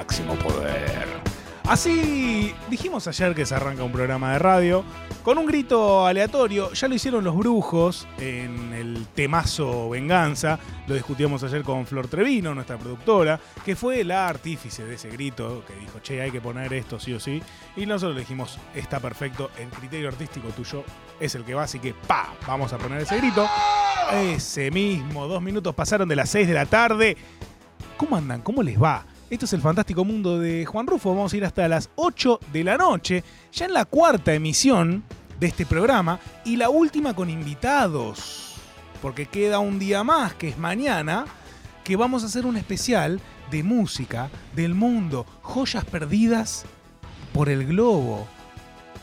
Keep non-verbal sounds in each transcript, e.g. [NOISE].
máximo poder. Así dijimos ayer que se arranca un programa de radio con un grito aleatorio. Ya lo hicieron los brujos en el temazo Venganza. Lo discutíamos ayer con Flor Trevino, nuestra productora, que fue la artífice de ese grito, que dijo, che, hay que poner esto sí o sí. Y nosotros le dijimos, está perfecto, el criterio artístico tuyo es el que va, así que pa, vamos a poner ese grito. Ese mismo, dos minutos pasaron de las 6 de la tarde. ¿Cómo andan? ¿Cómo les va? Esto es el fantástico mundo de Juan Rufo. Vamos a ir hasta las 8 de la noche, ya en la cuarta emisión de este programa y la última con invitados. Porque queda un día más, que es mañana, que vamos a hacer un especial de música del mundo, joyas perdidas por el globo,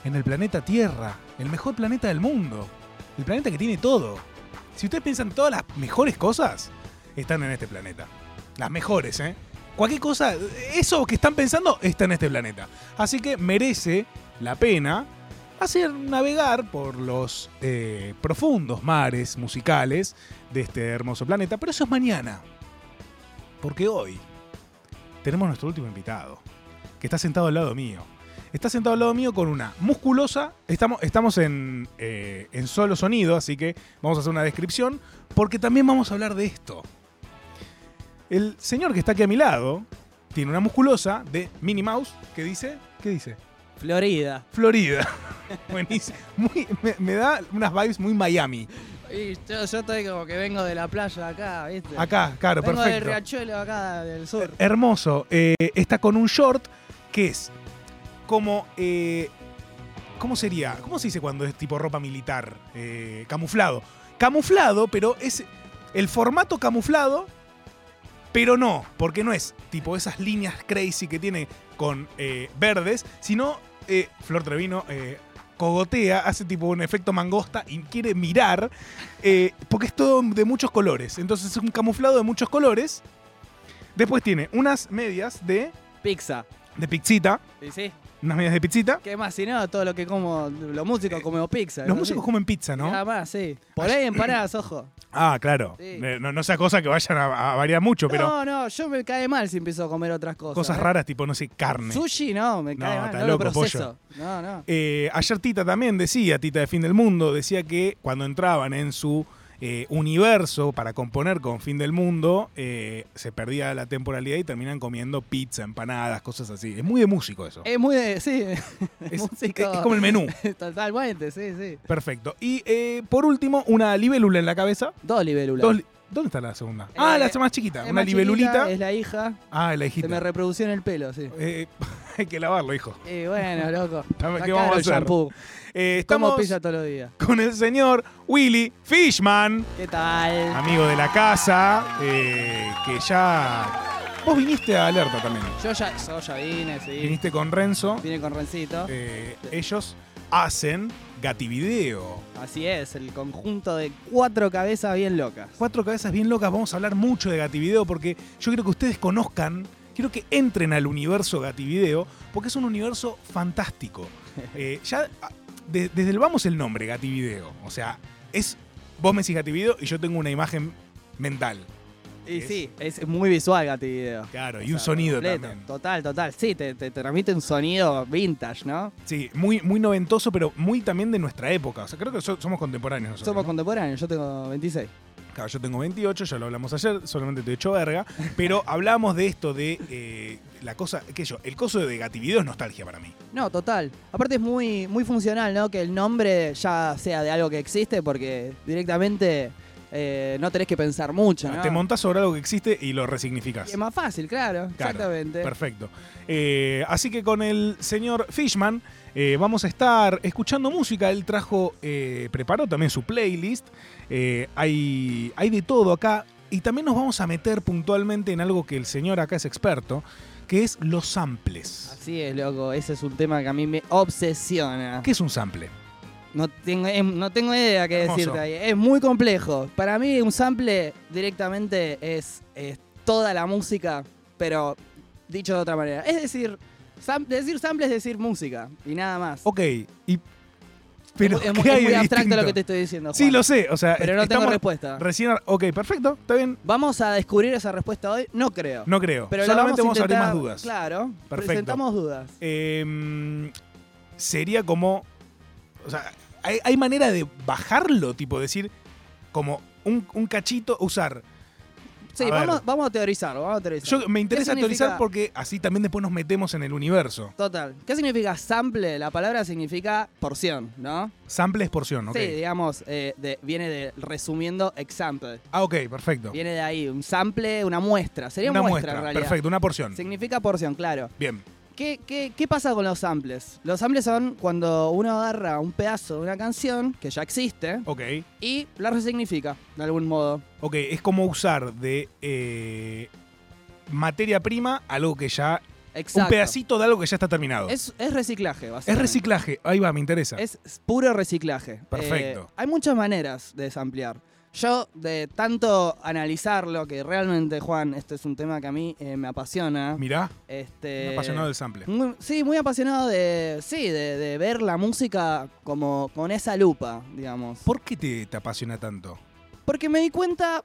en el planeta Tierra, el mejor planeta del mundo, el planeta que tiene todo. Si ustedes piensan todas las mejores cosas, están en este planeta. Las mejores, ¿eh? Cualquier cosa, eso que están pensando está en este planeta. Así que merece la pena hacer navegar por los eh, profundos mares musicales de este hermoso planeta. Pero eso es mañana. Porque hoy tenemos nuestro último invitado, que está sentado al lado mío. Está sentado al lado mío con una musculosa. Estamos, estamos en, eh, en solo sonido, así que vamos a hacer una descripción, porque también vamos a hablar de esto. El señor que está aquí a mi lado tiene una musculosa de Minnie Mouse que dice. ¿Qué dice? Florida. Florida. [LAUGHS] Buenísimo. Muy- me, me da unas vibes muy Miami. Y yo, yo estoy como que vengo de la playa acá, ¿viste? Acá, claro, vengo del perfecto. riachuelo acá del sur. Hermoso. Eh, está con un short que es como. eh, ¿Cómo sería? ¿Cómo se dice cuando es tipo ropa militar? Eh, camuflado. Camuflado, pero es el formato camuflado, pero no, porque no es tipo esas líneas crazy que tiene con eh, verdes, sino eh, Flor Trevino eh, cogotea, hace tipo un efecto mangosta y quiere mirar, porque es todo de muchos colores. Entonces es un camuflado de muchos colores. Después tiene unas medias de, Pizza. de pizzita, ¿Y sí? Unas medias de pizzita. ¿Qué más? Si no, todo lo que como, los músicos comemos pizza. Los ¿no? músicos comen pizza, ¿no? Nada más, sí. Por ahí empanadas, ojo. Ah, claro. Sí. Eh, No, no sea cosa que vayan a, a variar mucho, pero No, no, yo me cae mal si empiezo a comer otras cosas. cosas ¿eh? raras tipo, no sé, carne. Sushi, no, me cae mal. está No loco, lo proceso. No, no. Eh, ayer Tita también decía, Tita de Fin del Mundo, decía que cuando entraban en su eh, universo para componer con Fin del Mundo, eh, se perdía la temporalidad y terminan comiendo pizza, empanadas, cosas así. Es muy de músico eso. Es muy de. Sí, [LAUGHS] es, músico. es como el menú. [LAUGHS] Totalmente, sí, sí. Perfecto. Y eh, por último, una libélula en la cabeza. Dos libélulas. Dos li- ¿Dónde está la segunda? ah, Eh, la más chiquita. Es Una más chiquita, libelulita. Es la hija. Ah, la Se hijita. me reprodució en el pelo, sí. Eh, [LAUGHS] hay que lavarlo, hijo. Y bueno, loco. ¿Qué vamos a hacer? Eh, estamos pilla todos los días. con el señor Willy Fishman, ¿Qué tal? amigo de la casa, eh, que ya... Vos viniste a Alerta también. Yo ya, yo ya vine, sí. Viniste con Renzo. Vine con Rencito. Eh, ellos hacen Gativideo. Así es, el conjunto de cuatro cabezas bien locas. Cuatro cabezas bien locas, vamos a hablar mucho de Gativideo porque yo quiero que ustedes conozcan, quiero que entren al universo Gativideo porque es un universo fantástico. [LAUGHS] Eh, ya ah, de- desde el vamos el nombre, Gativideo. O sea, es vos me decís Gativideo y yo tengo una imagen mental. Y Es- sí, es muy visual Gati Video. Claro, y un sonido completo. también. Total, total. Sí, te, te, te transmite un sonido vintage, ¿no? Sí, muy, muy noventoso, pero muy también de nuestra época. O sea, creo que so- somos contemporáneos nosotros. Somos ¿no? contemporáneos, yo tengo 26. Claro, yo tengo 28, ya lo hablamos ayer, solamente te he hecho verga. Pero [LAUGHS] hablamos de esto de eh, la cosa, qué sé yo, el coso de Gativideo es nostalgia para mí. No, total. Aparte es muy, muy funcional, ¿no? Que el nombre ya sea de algo que existe porque directamente eh, no tenés que pensar mucho, ¿no? Te montás sobre algo que existe y lo Y resignificás. es más fácil, claro, Claro, exactamente. Perfecto. Eh, así que con el señor Fishman eh, vamos a estar escuchando música. Él trajo, eh, preparó también su playlist. Eh, hay, hay de todo acá. Y también nos vamos a meter puntualmente en algo que el señor acá es experto, que es los samples. Así es, loco. Ese es un tema que a mí me obsesiona. ¿Qué es un sample? No tengo, em, no tengo idea qué Hermoso. decirte ahí. Es muy complejo. Para mí un sample directamente es, es toda la música, pero dicho de otra manera. Es decir, sam- decir sample es decir música y nada más. Ok, y Pero, es, muy- ¿qué es muy abstracto distinto? lo que te estoy diciendo. Sí, lo sé. O sea, Pero no tengo respuesta. Recién. Ok, perfecto. Está bien. ¿Vamos a descubrir esa respuesta hoy? No creo. No creo. Pero la Solamente vamos a abrir más dudas. Claro, Perfecto. presentamos dudas. Eh, sería como. O sea, hay, hay manera de bajarlo, tipo decir, como un, un cachito, usar. Sí, A vamos, a teorizarlo, vamos a teorizar. Yo me interesa ¿Qué teorizar porque así también después nos metemos en el universo. Total. ¿Qué significa sample? La palabra significa porción, ¿no? Sample es porción, ¿ok? Sí, digamos, eh, de- viene de resumiendo example. Ah, ok, perfecto. Viene de ahí, un sample, una muestra. Sería una muestra, muestra, en realidad. perfecto, una porción. Significa porción, claro. Bien. ¿Qué, qué, qué pasa con los samples? Los samples son cuando uno agarra un pedazo de una canción que ya existe Ok. y la resignifica, de algún modo. Ok, es como usar de eh, materia prima algo que ya. Exacto. Un pedacito de algo que ya está terminado. Es, es reciclaje, Es básicamente. reciclaje. Ahí va, me interesa. Es puro reciclaje. Perfecto. Eh, hay muchas maneras de samplear. Yo, de tanto analizarlo, que realmente, Juan, este es un tema que a mí eh, me apasiona. Mirá, Este, apasionado del sample. muy- sí, muy apasionado de, sí, de, de ver la música como con esa lupa, digamos. ¿Por qué te, te apasiona tanto? Porque me di cuenta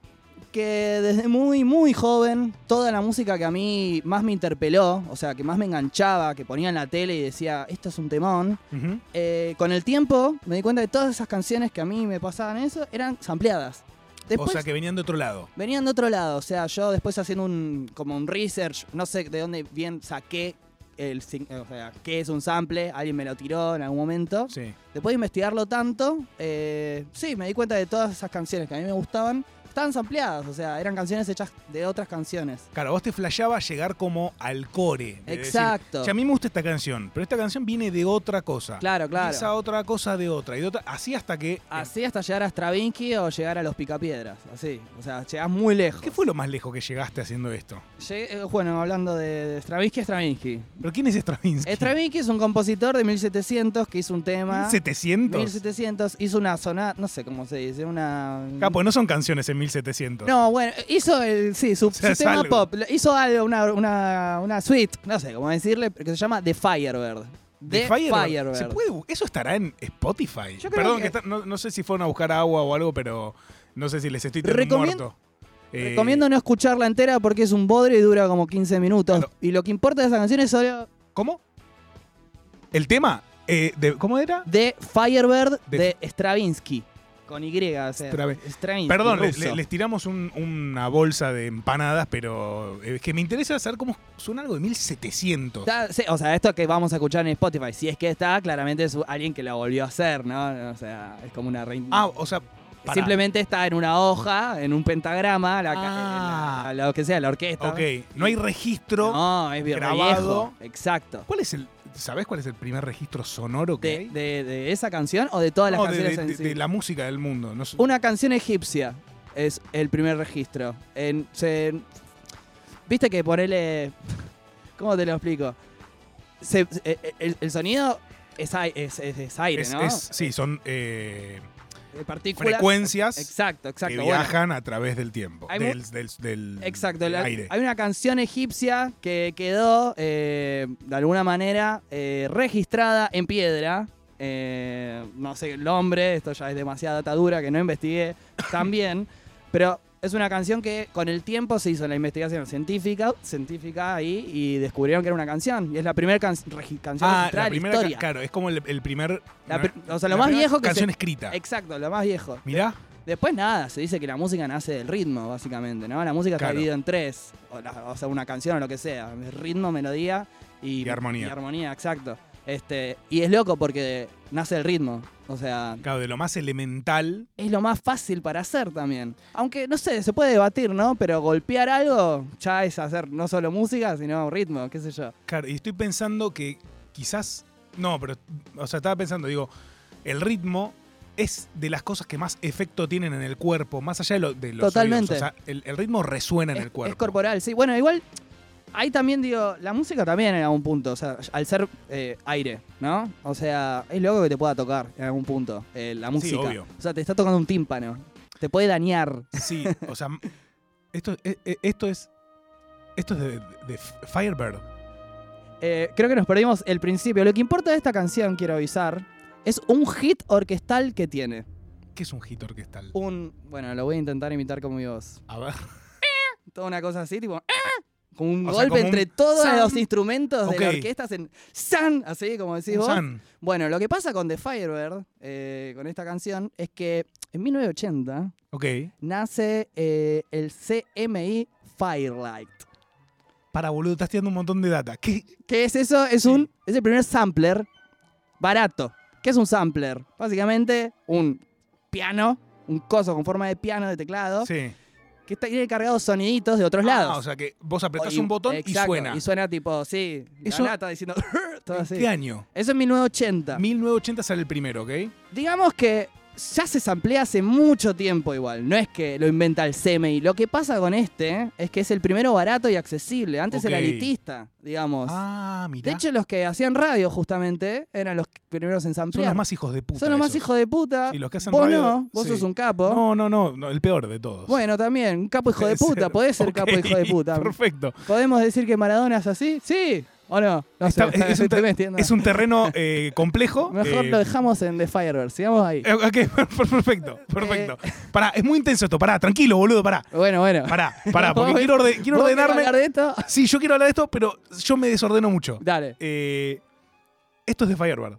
que desde muy, muy joven, toda la música que a mí más me interpeló, o sea, que más me enganchaba, que ponía en la tele y decía, esto es un temón, eh, con el tiempo me di cuenta de todas esas canciones que a mí me pasaban eso, eran sampleadas. Después o sea, que venían de otro lado. venían de otro lado, o sea, yo después haciendo un, como un research, no sé de dónde bien saqué el, o sea, qué es un sample, alguien me lo tiró en algún momento. Sí. Después de investigarlo tanto, eh, sí, me di cuenta de todas esas canciones que a mí me gustaban, estaban sampleadas, o sea, eran canciones hechas de otras canciones. Claro, vos te flasheaba llegar como al core. decir, Exacto. "Che, a mí me gusta esta canción, pero esta canción viene de otra cosa. Claro, Y claro. Esa otra cosa de otra. Y de otra. Así hasta que. Así hasta llegar a Stravinsky o llegar a los Picapiedras, así. O sea, llegás muy lejos. ¿Qué fue lo más lejos que llegaste haciendo esto? Llegué- eh, bueno, hablando de, de Stravinsky, Stravinsky. ¿Pero quién es Stravinsky? Stravinsky es un compositor de 1700 que hizo un tema. 1700. 1700 hizo una sonata, no sé cómo se dice, una. Capo, no son canciones en 1700. No, bueno, hizo el, sí, su, [LAUGHS] sea, su tema algo. pop. Hizo algo, una, una, una suite, no sé cómo decirle, que se llama The Firebird. ¿De The Firebird? Firebird. ¿Se puede bu- ¿Eso estará en Spotify? Yo creo Perdón, que- que está- no, no sé si fueron a buscar agua o algo, pero no sé si les estoy Recomien- muerto. Eh, Recomiendo no escucharla entera porque es un bodre y dura como 15 minutos. Claro. Y lo que importa de esa canción es solo ¿Cómo? ¿El tema? Eh, de- ¿Cómo era? The Firebird De- de, Stravinsky. Con Y, o sea, Stravinsky. Perdón, le- les tiramos un- una bolsa de empanadas, pero es que me interesa saber cómo suena algo de 1700. Está- sí, o sea, esto que vamos a escuchar en Spotify, si es que está, claramente es alguien que lo volvió a hacer, ¿no? O sea, es como una rein- Ah, o sea, pará. Simplemente está en una hoja, en un pentagrama, la, Ah. la- lo que sea, la orquesta. Ok, no hay registro. No, es bien grabado. viejo. Exacto. ¿Cuál es el, ¿Sabés cuál es el primer registro sonoro que De, hay? de- de esa canción o de todas las No, canciones de- en sí? de la música del mundo. No sé. Una canción egipcia es el primer registro. En, se- Viste que ponele. [LAUGHS] ¿Cómo te lo explico? Se- se- el, el sonido es, es, es- aire, ¿no? sí, son eh, Eh, partículas. frecuencias Exacto, exacto. que bueno. viajan a través del tiempo. Hay Del, del- del- Exacto, del aire. hay una canción egipcia que quedó eh, de alguna manera eh, registrada en piedra. Eh, no sé el nombre, esto ya es demasiada atadura que no investigué también, pero es una canción que con el tiempo se hizo la investigación científica, científica ahí y descubrieron que era una canción y es la primera can- canción Ah, registrada la primera, ca- historia. claro, es como el, el primer. La ¿no? pr- o sea, lo La más viejo que canción se- escrita. Exacto, lo más viejo. Mirá, Después nada, se dice que la música nace del ritmo, básicamente, ¿no? La música está Claro. dividida en tres, o, la- o sea, una canción o lo que sea, ritmo, melodía y, Y armonía. Y armonía, exacto. Este, y es loco porque nace el ritmo, o sea, claro, de lo más elemental. es lo más fácil para hacer también. Aunque, no sé, se puede debatir, ¿no? Pero golpear algo ya es hacer no solo música, sino ritmo, qué sé yo. Claro, y estoy pensando que quizás. No, pero. O sea, estaba pensando, digo, el ritmo es de las cosas que más efecto tienen en el cuerpo, más allá de, lo- de los Totalmente. oídos. O sea, el, el ritmo resuena en el cuerpo. es corporal, sí. Bueno, igual, ahí también digo, la música también en algún punto, o sea, al ser eh, aire, ¿no? O sea, es loco que te pueda tocar en algún punto eh, la música. obvio. O sea, te está tocando un tímpano. Te puede dañar. Sí, o sea, esto, e- e- esto es. Esto es de, de Firebird. Eh, creo que nos perdimos el principio. Lo que importa de esta canción, quiero avisar, Es un hit orquestal que tiene. ¿Qué es un hit orquestal? Un. Bueno, lo voy a intentar imitar como mi voz. A ver. [LAUGHS] Toda una cosa así, tipo. Como un O sea, golpe un entre todos san. los instrumentos de la orquesta en san, así como decís vos. san. Bueno, lo que pasa con The Firebird, eh, con esta canción, es que en 1980 Ok. nace eh, el CMI Firelight. Para, boludo, estás tirando un montón de data. ¿Qué? ¿Qué es eso? Es, Sí. un, es el primer sampler barato. ¿Qué es un sampler? Básicamente un piano, un coso con forma de piano, de teclado, Sí. Que está, tiene cargados soniditos de otros lados. Ah, o sea que vos apretás Y- un botón exacto, y suena. Y suena tipo, sí, Eso- la lata diciendo [LAUGHS] todo ¿En así. qué año? Eso es 1980. 1980 sale el primero, ¿ok? Digamos que ya se samplea hace mucho tiempo igual. No es que lo inventa el CMI. Lo que pasa con este es que es el primero barato y accesible. Antes era elitista, digamos. Ah, mira. de hecho, los que hacían radio justamente eran los primeros en son samplear. los más hijos de puta. Son los más hijos de puta. Sí, los que hacen vos radio, no, vos sí. sos un capo. No, no, no, no, el peor de todos. Bueno, también, un capo [LAUGHS] hijo de puta. ser. Podés ser Ok, capo hijo de puta. [LAUGHS] Perfecto. ¿Podemos decir que Maradona es así? Sí. ¿O no? No Está- sé, es, un es terreno eh, complejo. Mejor eh, lo dejamos en The Firebird. Sigamos ahí. eh, ok, [LAUGHS] perfecto, perfecto. Pará, es muy intenso esto, pará, tranquilo, boludo, pará. Bueno, bueno. Pará, pará, [LAUGHS] porque ¿Vos- quiero, orde- quiero ¿Vos querés ordenarme. hablar de esto? Sí, yo quiero hablar de esto, pero yo me desordeno mucho. Dale. Eh, esto es de Firebird.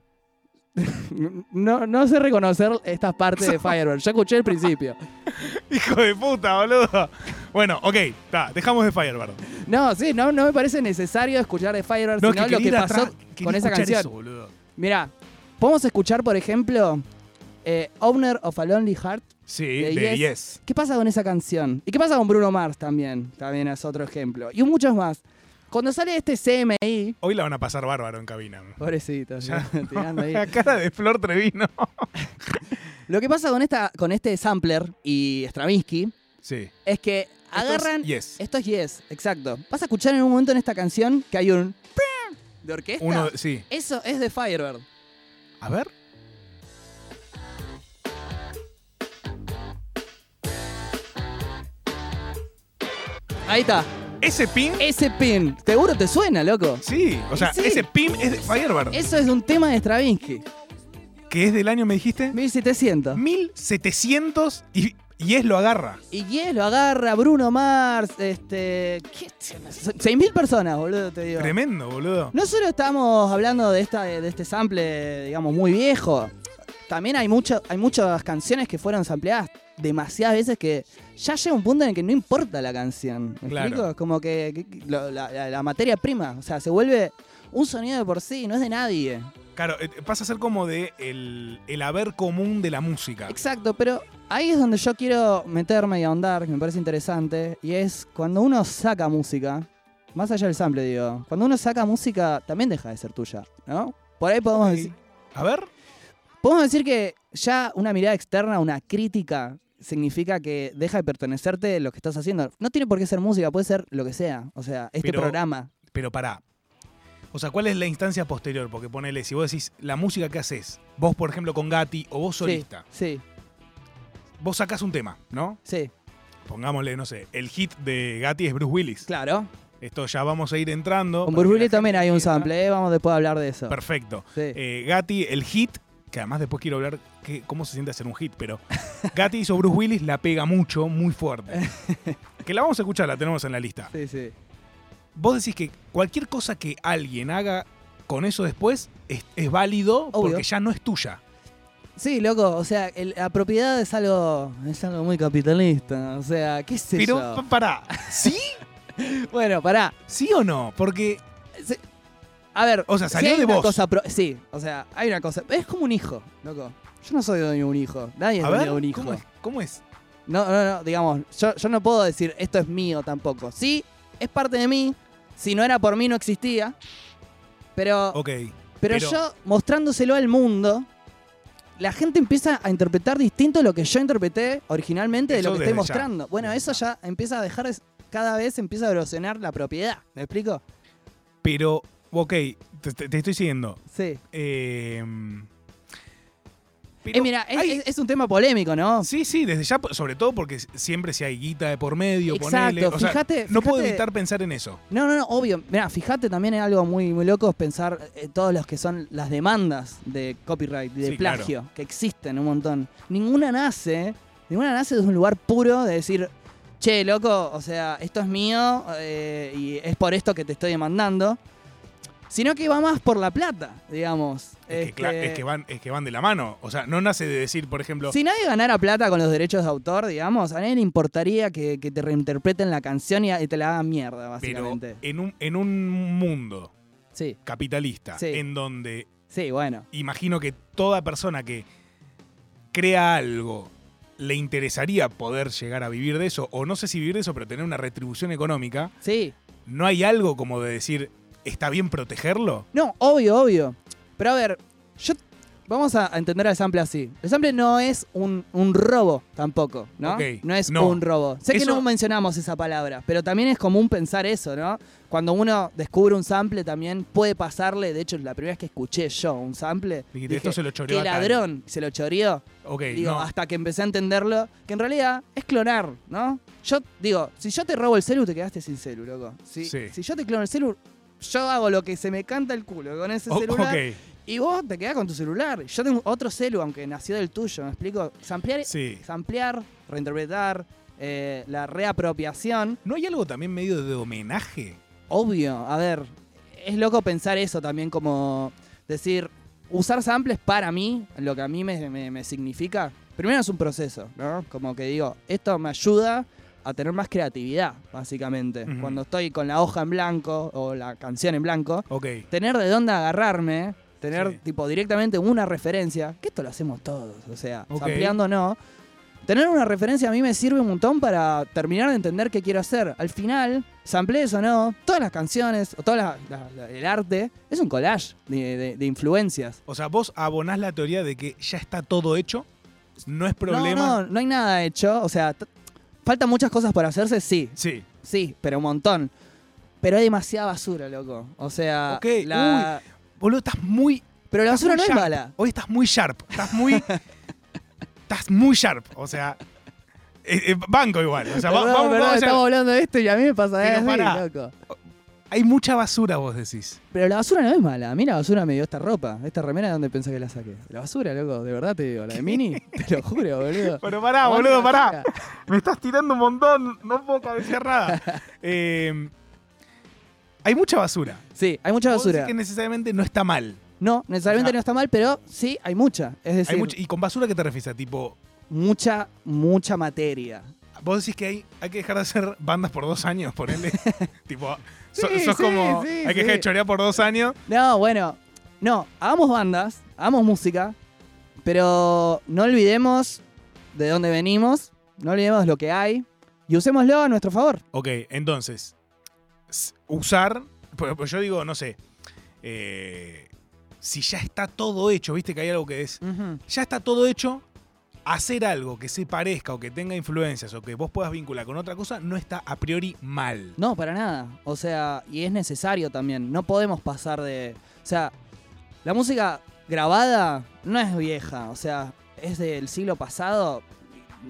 No, no sé reconocer estas partes de [LAUGHS] Firebird. Yo escuché el principio. [LAUGHS] Hijo de puta, boludo. Bueno, ok, está, dejamos de Firebird. No, sí, no, no me parece necesario escuchar de Firebird, No, sino es lo que pasó atrás, con esa canción. eso. Mirá, podemos escuchar, por ejemplo, eh, Owner of a Lonely Heart. Sí, De de Yes. Yes. ¿Qué pasa con esa canción? ¿Y qué pasa con Bruno Mars también? También es otro ejemplo. Y muchos más. Cuando sale este CMI, Hoy la van a pasar bárbaro en cabina. pobrecito, Ya. tirando [LAUGHS] ahí. La cara de Flor Trevino. [LAUGHS] Lo que pasa con, esta, con este sampler y Stravinsky Sí. es que Esto es agarran Yes. Esto es Yes, exacto. Vas a escuchar en un momento en esta canción que hay un [LAUGHS] de orquesta. Uno, sí. Eso es de Firebird. A ver. Ahí está. Ese pin. Ese pin. Seguro te suena, loco. Sí, o sea, Sí. ese pin es de Firebird. Eso es un tema de Stravinsky. Que es del año, me dijiste. 1700. 1700 y, y es lo agarra. Y Yes lo agarra, Bruno Mars, este. ¿qué? 6.000 personas, boludo, te digo. Tremendo, boludo. No solo estamos hablando de, esta, de este sample, digamos, muy viejo. También hay, mucho, hay muchas canciones que fueron sampleadas demasiadas veces que ya llega un punto en el que no importa la canción. ¿Me Claro. explico? Como que, la, la- la materia prima, o sea, se vuelve un sonido de por sí, no es de nadie. Claro, eh, pasa a ser como de el, el haber común de la música. Exacto, pero ahí es donde yo quiero meterme y ahondar, que me parece interesante, y es cuando uno saca música, más allá del sample, digo, cuando uno saca música también deja de ser tuya, ¿no? Por ahí podemos decir. A ver. Podemos decir que ya una mirada externa, una crítica, significa que deja de pertenecerte lo que estás haciendo. No tiene por qué ser música, puede ser lo que sea. O sea, este Pero- programa. Pero pará. O sea, ¿cuál es la instancia posterior? Porque ponele, si vos decís la música que haces, vos por ejemplo con Gatti o vos solista, Sí, vos sacás un tema, ¿no? sí, Pongámosle, no sé, el hit de Gatti es Bruce Willis. claro. Esto ya vamos a ir entrando. Con Bruce Willis también hay un sample, ¿eh? vamos después a hablar de eso. Perfecto. Sí. Eh, Gatti, el hit, que además después quiero hablar que, cómo se siente hacer un hit, pero [LAUGHS] Gatti hizo Bruce Willis, la pega mucho, muy fuerte. [LAUGHS] que la vamos a escuchar, la tenemos en la lista. sí, sí. Vos decís que cualquier cosa que alguien haga con eso después es, es válido Obvio. porque ya no es tuya. Sí, loco, o sea, el- la propiedad es algo, es algo muy capitalista, o sea, qué sé Pero yo. pa- pará, ¿sí? [LAUGHS] Bueno, pará. ¿Sí o no? Porque A ver, O sea, salió de una vos. cosa pro- sí, o sea, hay una cosa. Es como un hijo, loco. Yo no soy dueño de un hijo. Nadie es a dueño ver, de un hijo. ¿cómo es? ¿Cómo es? No, no, no, digamos, yo, yo no puedo decir esto es mío tampoco. Sí, es parte de mí. Si no era por mí, no existía. Pero, Ok. pero, pero- yo, mostrándoselo al mundo, la gente empieza a interpretar distinto lo que yo interpreté originalmente de lo que estoy ya. mostrando. Bueno, eso ya empieza a dejar, de- cada vez empieza a erosionar la propiedad. ¿Me explico? Pero, ok, te, te- te estoy siguiendo. Sí. Eh, Pero Eh, mira, es, hay- es- es un tema polémico, ¿no? Sí, sí, desde ya, sobre todo porque siempre si hay guita de por medio, Exacto, ponele. O sea, fíjate- no puedo evitar pensar en eso. No, no, no, obvio. Mira, fíjate también en algo muy, muy loco es pensar en todos los que son las demandas de copyright y de Sí, claro. plagio, que existen un montón. Ninguna nace, ninguna nace desde un lugar puro de decir, che, loco, o sea, esto es mío eh, y es por esto que te estoy demandando. Sino que va más por la plata, digamos. Es, que, Este, es que van, es que van de la mano. O sea, no nace de decir, por ejemplo, Si nadie ganara plata con los derechos de autor, digamos, a nadie le importaría que, que te reinterpreten la canción y, y te la hagan mierda, pero básicamente. en un, en un mundo Sí, capitalista, Sí. en donde sí, bueno. imagino que toda persona que crea algo le interesaría poder llegar a vivir de eso, o no sé si vivir de eso, pero tener una retribución económica, Sí, ¿no hay algo como de decir, está bien protegerlo? No, obvio, obvio. Pero a ver, yo vamos a entender al sample así. El sample no es un, un robo tampoco, ¿no? Ok, No es no. un robo. Sé que no mencionamos esa palabra, pero también es común pensar eso, ¿no? Cuando uno descubre un sample también puede pasarle, de hecho la primera vez que escuché yo un sample, Dijiste, dije, esto se lo choreó qué tal". ladrón, se lo choreó. Ok, Digo, no. hasta que empecé a entenderlo, que en realidad es clonar, ¿no? Yo digo, si yo te robo el celu, te quedaste sin celu, loco. Si, Sí. si yo te clono el celu, yo hago lo que se me canta el culo con ese O- celular. ok, Y vos te quedás con tu celular. Yo tengo otro celu, aunque nació del tuyo, ¿me explico? Samplear, sí. samplear reinterpretar, eh, la reapropiación. ¿No hay algo también medio de homenaje? Obvio, a ver, es loco pensar eso también como decir, usar samples para mí, lo que a mí me, me- me significa, primero es un proceso, ¿no? Como que digo, esto me ayuda a tener más creatividad, básicamente. Cuando estoy con la hoja en blanco o la canción en blanco, Ok. tener de dónde agarrarme, tener Sí. tipo directamente una referencia, que esto lo hacemos todos, o sea, Ok. sampleando no. Tener una referencia a mí me sirve un montón para terminar de entender qué quiero hacer. Al final, samplees o no, todas las canciones, o todo la- la- la- el arte, es un collage de, de- de influencias. O sea, vos abonás la teoría de que ya está todo hecho, no es problema. No, no, no hay nada hecho, o sea, faltan muchas cosas por hacerse, sí, Sí. sí, pero un montón. Pero hay demasiada basura, loco. O sea, Ok, la- Boludo, estás muy. pero la basura no es sharp. mala. Hoy estás muy sharp. Estás muy. [LAUGHS] estás muy sharp. O sea. eh, eh, banco igual. O sea, va- vamos, perdón, vamos estamos hablando de esto y a mí me pasa pará. loco. Hay mucha basura, vos decís. Pero la basura no es mala. A mí la basura me dio esta ropa. Esta remera, ¿de dónde pensás que la saqué? La basura, loco. De verdad te digo. La de Mini, te lo juro, boludo. Pero pará, boludo, pará. Me estás tirando un montón. No puedo cabecear nada. [LAUGHS] Eh, hay mucha basura. Sí, hay mucha basura. que necesariamente no está mal. No, necesariamente no está mal, pero sí hay mucha. Es decir, Hay mucha- ¿Y con basura qué te refieres? Tipo, mucha, mucha materia. vos decís que hay, hay que dejar de hacer bandas por dos años, ponele. [LAUGHS] tipo, so- Sí, sos sí, como. sí, hay que sí. dejar de chorear por dos años. No, bueno. No, hagamos bandas, hagamos música, pero no olvidemos de dónde venimos, no olvidemos lo que hay y usémoslo a nuestro favor. Ok, entonces, usar, pues, pues yo digo, no sé, eh, si ya está todo hecho, viste que hay algo que es, ya está todo hecho, hacer algo que se parezca o que tenga influencias o que vos puedas vincular con otra cosa, no está a priori mal. No, para nada. O sea, y es necesario también. No podemos pasar de. O sea, la música grabada no es vieja. O sea, es del siglo pasado,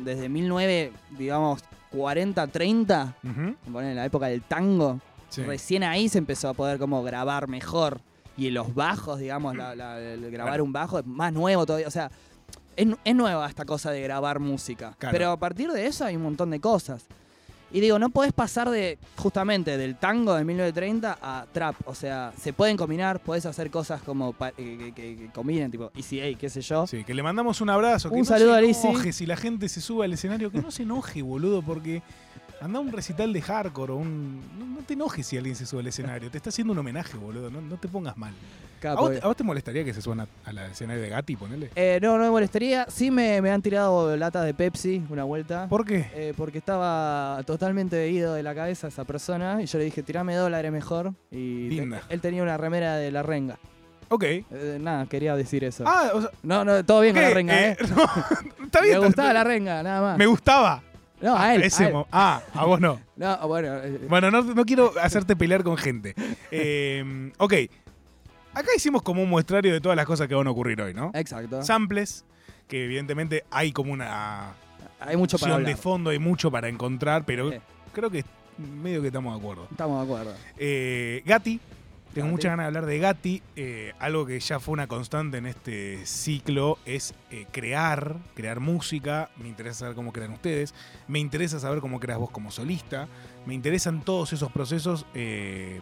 desde 19, digamos, 40, 30, Ujú, en la época del tango. sí. Recién ahí se empezó a poder como grabar mejor. Y en los bajos, digamos, la- la- el grabar Claro. un bajo es más nuevo todavía. O sea, es, es nueva esta cosa de grabar música. Claro. Pero a partir de eso hay un montón de cosas. Y digo, no podés pasar de, justamente, del tango de 1930 a trap. O sea, se pueden combinar, podés hacer cosas como pa- que, que- que- que combinen, tipo ECA, qué sé yo. Sí, que le mandamos un abrazo. Que Un no saludo a se si la gente se sube al escenario, que no se enoje, boludo, porque anda a un recital de hardcore o un. No, no te enojes si alguien se sube al escenario. Te está haciendo un homenaje, boludo. No, no te pongas mal. ¿A Capo, vos, te- a vos te molestaría que se suban al escenario de Gatti, ponele? Eh, no, no me molestaría. Sí me, me han tirado latas de Pepsi una vuelta. ¿Por qué? Eh, porque estaba totalmente ido de la cabeza esa persona y yo le dije, tirame dólares mejor. Y te- Linda. él tenía una remera de la renga. Ok. Eh, nada, quería decir eso. Ah, o sea, No, no, todo bien con la renga, ¿eh? Eh, [LAUGHS] no, está bien. Me gustaba la renga, nada más. Me gustaba. No, a él. Ese a él. mo- ah, a vos no. [LAUGHS] No, bueno. eh, Bueno, no, no quiero hacerte pelear con gente. [LAUGHS] Eh, ok. acá hicimos como un muestrario de todas las cosas que van a ocurrir hoy, ¿no? Exacto. Samples, que evidentemente hay como una Hay mucho para opción de fondo, hay mucho para encontrar, pero Sí. creo que medio que estamos de acuerdo. Estamos de acuerdo. Eh, Gatti, tengo muchas ganas de hablar de Gatti. eh, algo que ya fue una constante en este ciclo es eh, crear, crear música. Me interesa saber cómo crean ustedes. Me interesa saber cómo creas vos como solista. Me interesan todos esos procesos eh,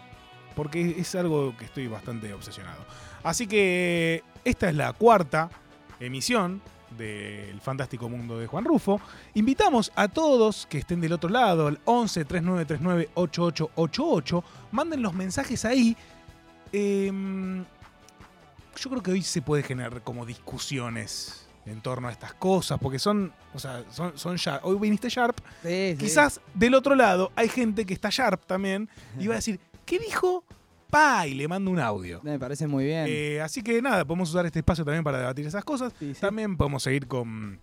porque es algo que estoy bastante obsesionado. Así que esta es la cuarta emisión del fantástico mundo de Juan Rufo. Invitamos a todos que estén del otro lado, al 11 3939 8888. Manden los mensajes ahí. Em, yo creo que hoy se puede generar como discusiones en torno a estas cosas, porque son, o sea, son, son Sharp. Hoy viniste Sharp. Sí, sí. Quizás del otro lado hay gente que está Sharp también y va a decir, ¿qué dijo? Pa, y le mando un audio. Me parece muy bien. Eh, así que nada, podemos usar este espacio también para debatir esas cosas. Sí. También podemos seguir con,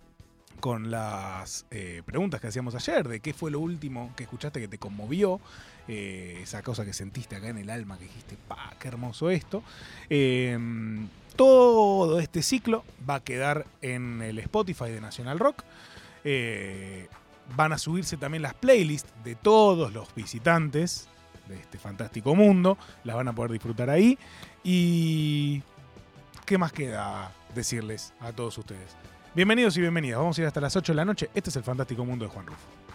con las eh, preguntas que hacíamos ayer, de qué fue lo último que escuchaste que te conmovió, eh, esa cosa que sentiste acá en el alma, que dijiste, pa, qué hermoso esto. Eh, todo este ciclo va a quedar en el Spotify de National Rock. Eh, van a subirse también las playlists de todos los visitantes de este fantástico mundo. Las van a poder disfrutar ahí. Y... ¿Qué más queda decirles a todos ustedes? Bienvenidos y bienvenidas. Vamos a ir hasta las 8 de la noche. Este es el fantástico mundo de Juan Rufo.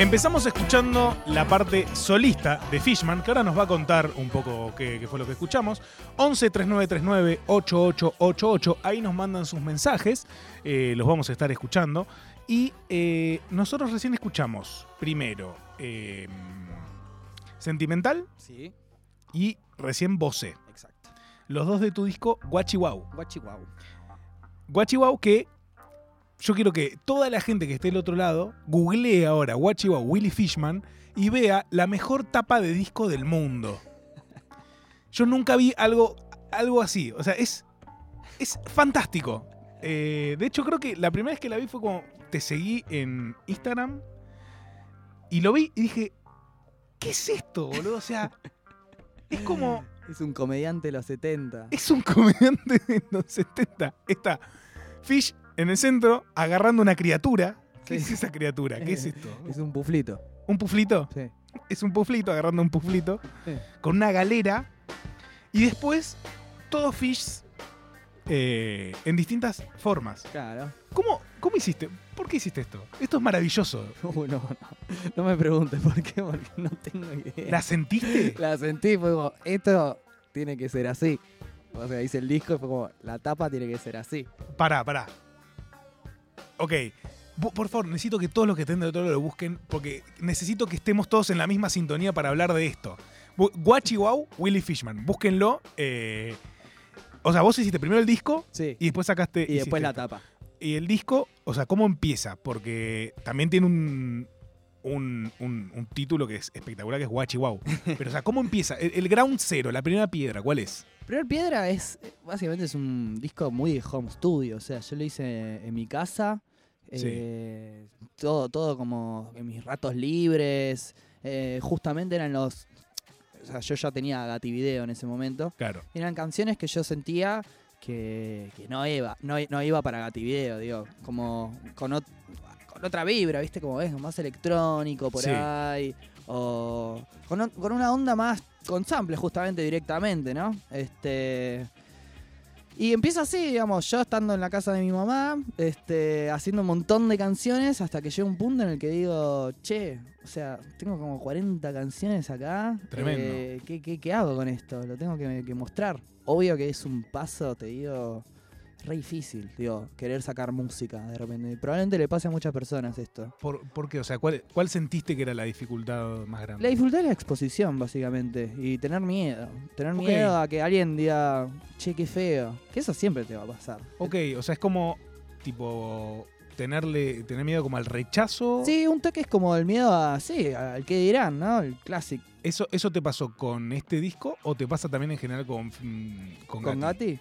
Empezamos escuchando la parte solista de Fishman, que ahora nos va a contar un poco qué, qué fue lo que escuchamos. 11 3939 8888. Ahí nos mandan sus mensajes. eh, los vamos a estar escuchando. Y eh, nosotros recién escuchamos primero eh, Sentimental Sí, y recién Bose. exacto. Los dos de tu disco. Guachihuau. Guachi Wow que yo quiero que toda la gente que esté del otro lado googlee ahora Guachi Wow Willy Fishman y vea la mejor tapa de disco del mundo. Yo nunca vi algo, algo así. O sea, es, es fantástico. Eh, de hecho, creo que la primera vez que la vi fue como te seguí en Instagram y lo vi y dije, ¿qué es esto, boludo? O sea, es como... Es un comediante de los 70. Es un comediante de los 70. Está Fish en el centro agarrando una criatura. ¿Qué Sí. es esa criatura? ¿Qué es [LAUGHS] esto? Es un puflito. ¿Un puflito? Sí. Es un puflito agarrando un puflito Sí. con una galera. Y después, todos Fish eh, en distintas formas. Claro. ¿Cómo, ¿Cómo hiciste? ¿Por qué hiciste esto? Esto es maravilloso. [LAUGHS] Uh, no, no, no me preguntes por qué, porque no tengo idea. ¿La sentiste? [LAUGHS] La sentí, fue como, esto tiene que ser así. O sea, hice el disco y fue como, la tapa tiene que ser así. Pará, pará. Ok. Por favor, necesito que todos los que estén del otro lado lo busquen, porque necesito que estemos todos en la misma sintonía para hablar de esto. Guachi Wow, Willy Fishman. Búsquenlo. eh, o sea, vos hiciste primero el disco Sí. y después sacaste. Y, después la tapa. Y el disco, o sea, ¿cómo empieza? Porque también tiene un, un, un- un título que es espectacular, que es Guachi Wow. [LAUGHS] Pero, o sea, ¿cómo empieza? El, el ground zero, la primera piedra, ¿cuál es? Primer Piedra es, básicamente es un disco muy de home studio, o sea, yo lo hice en mi casa, Sí. eh, todo, todo como en mis ratos libres, eh, justamente eran los, o sea, yo ya tenía Gativideo en ese momento, Claro. eran canciones que yo sentía que, que no iba, no, no iba para Gativideo, digo, como con, ot- con otra vibra, viste, como es, más electrónico por Sí. ahí, o con, con una onda más con sample justamente directamente, ¿no? Este y empieza así, digamos, yo estando en la casa de mi mamá, este, haciendo un montón de canciones hasta que llega un punto en el que digo, che, o sea, tengo como 40 canciones acá. Tremendo. eh, ¿qué, qué, qué hago con esto? Lo tengo que, que mostrar. Obvio que es un paso, te digo, re difícil, digo, querer sacar música de repente. Probablemente le pase a muchas personas esto. ¿Por, por qué? O sea, ¿cuál, ¿cuál sentiste que era la dificultad más grande? La dificultad es la exposición, básicamente, y tener miedo. Tener miedo a que alguien diga, che, qué feo. Que eso siempre te va a pasar. Ok, o sea, es como, tipo, tenerle, tener miedo como al rechazo. Sí, un toque es como el miedo a, sí, al que dirán, ¿no? El clásico. ¿Eso, ¿Eso te pasó con este disco o te pasa también en general con, mm, con, ¿Con Gatti? Gatti?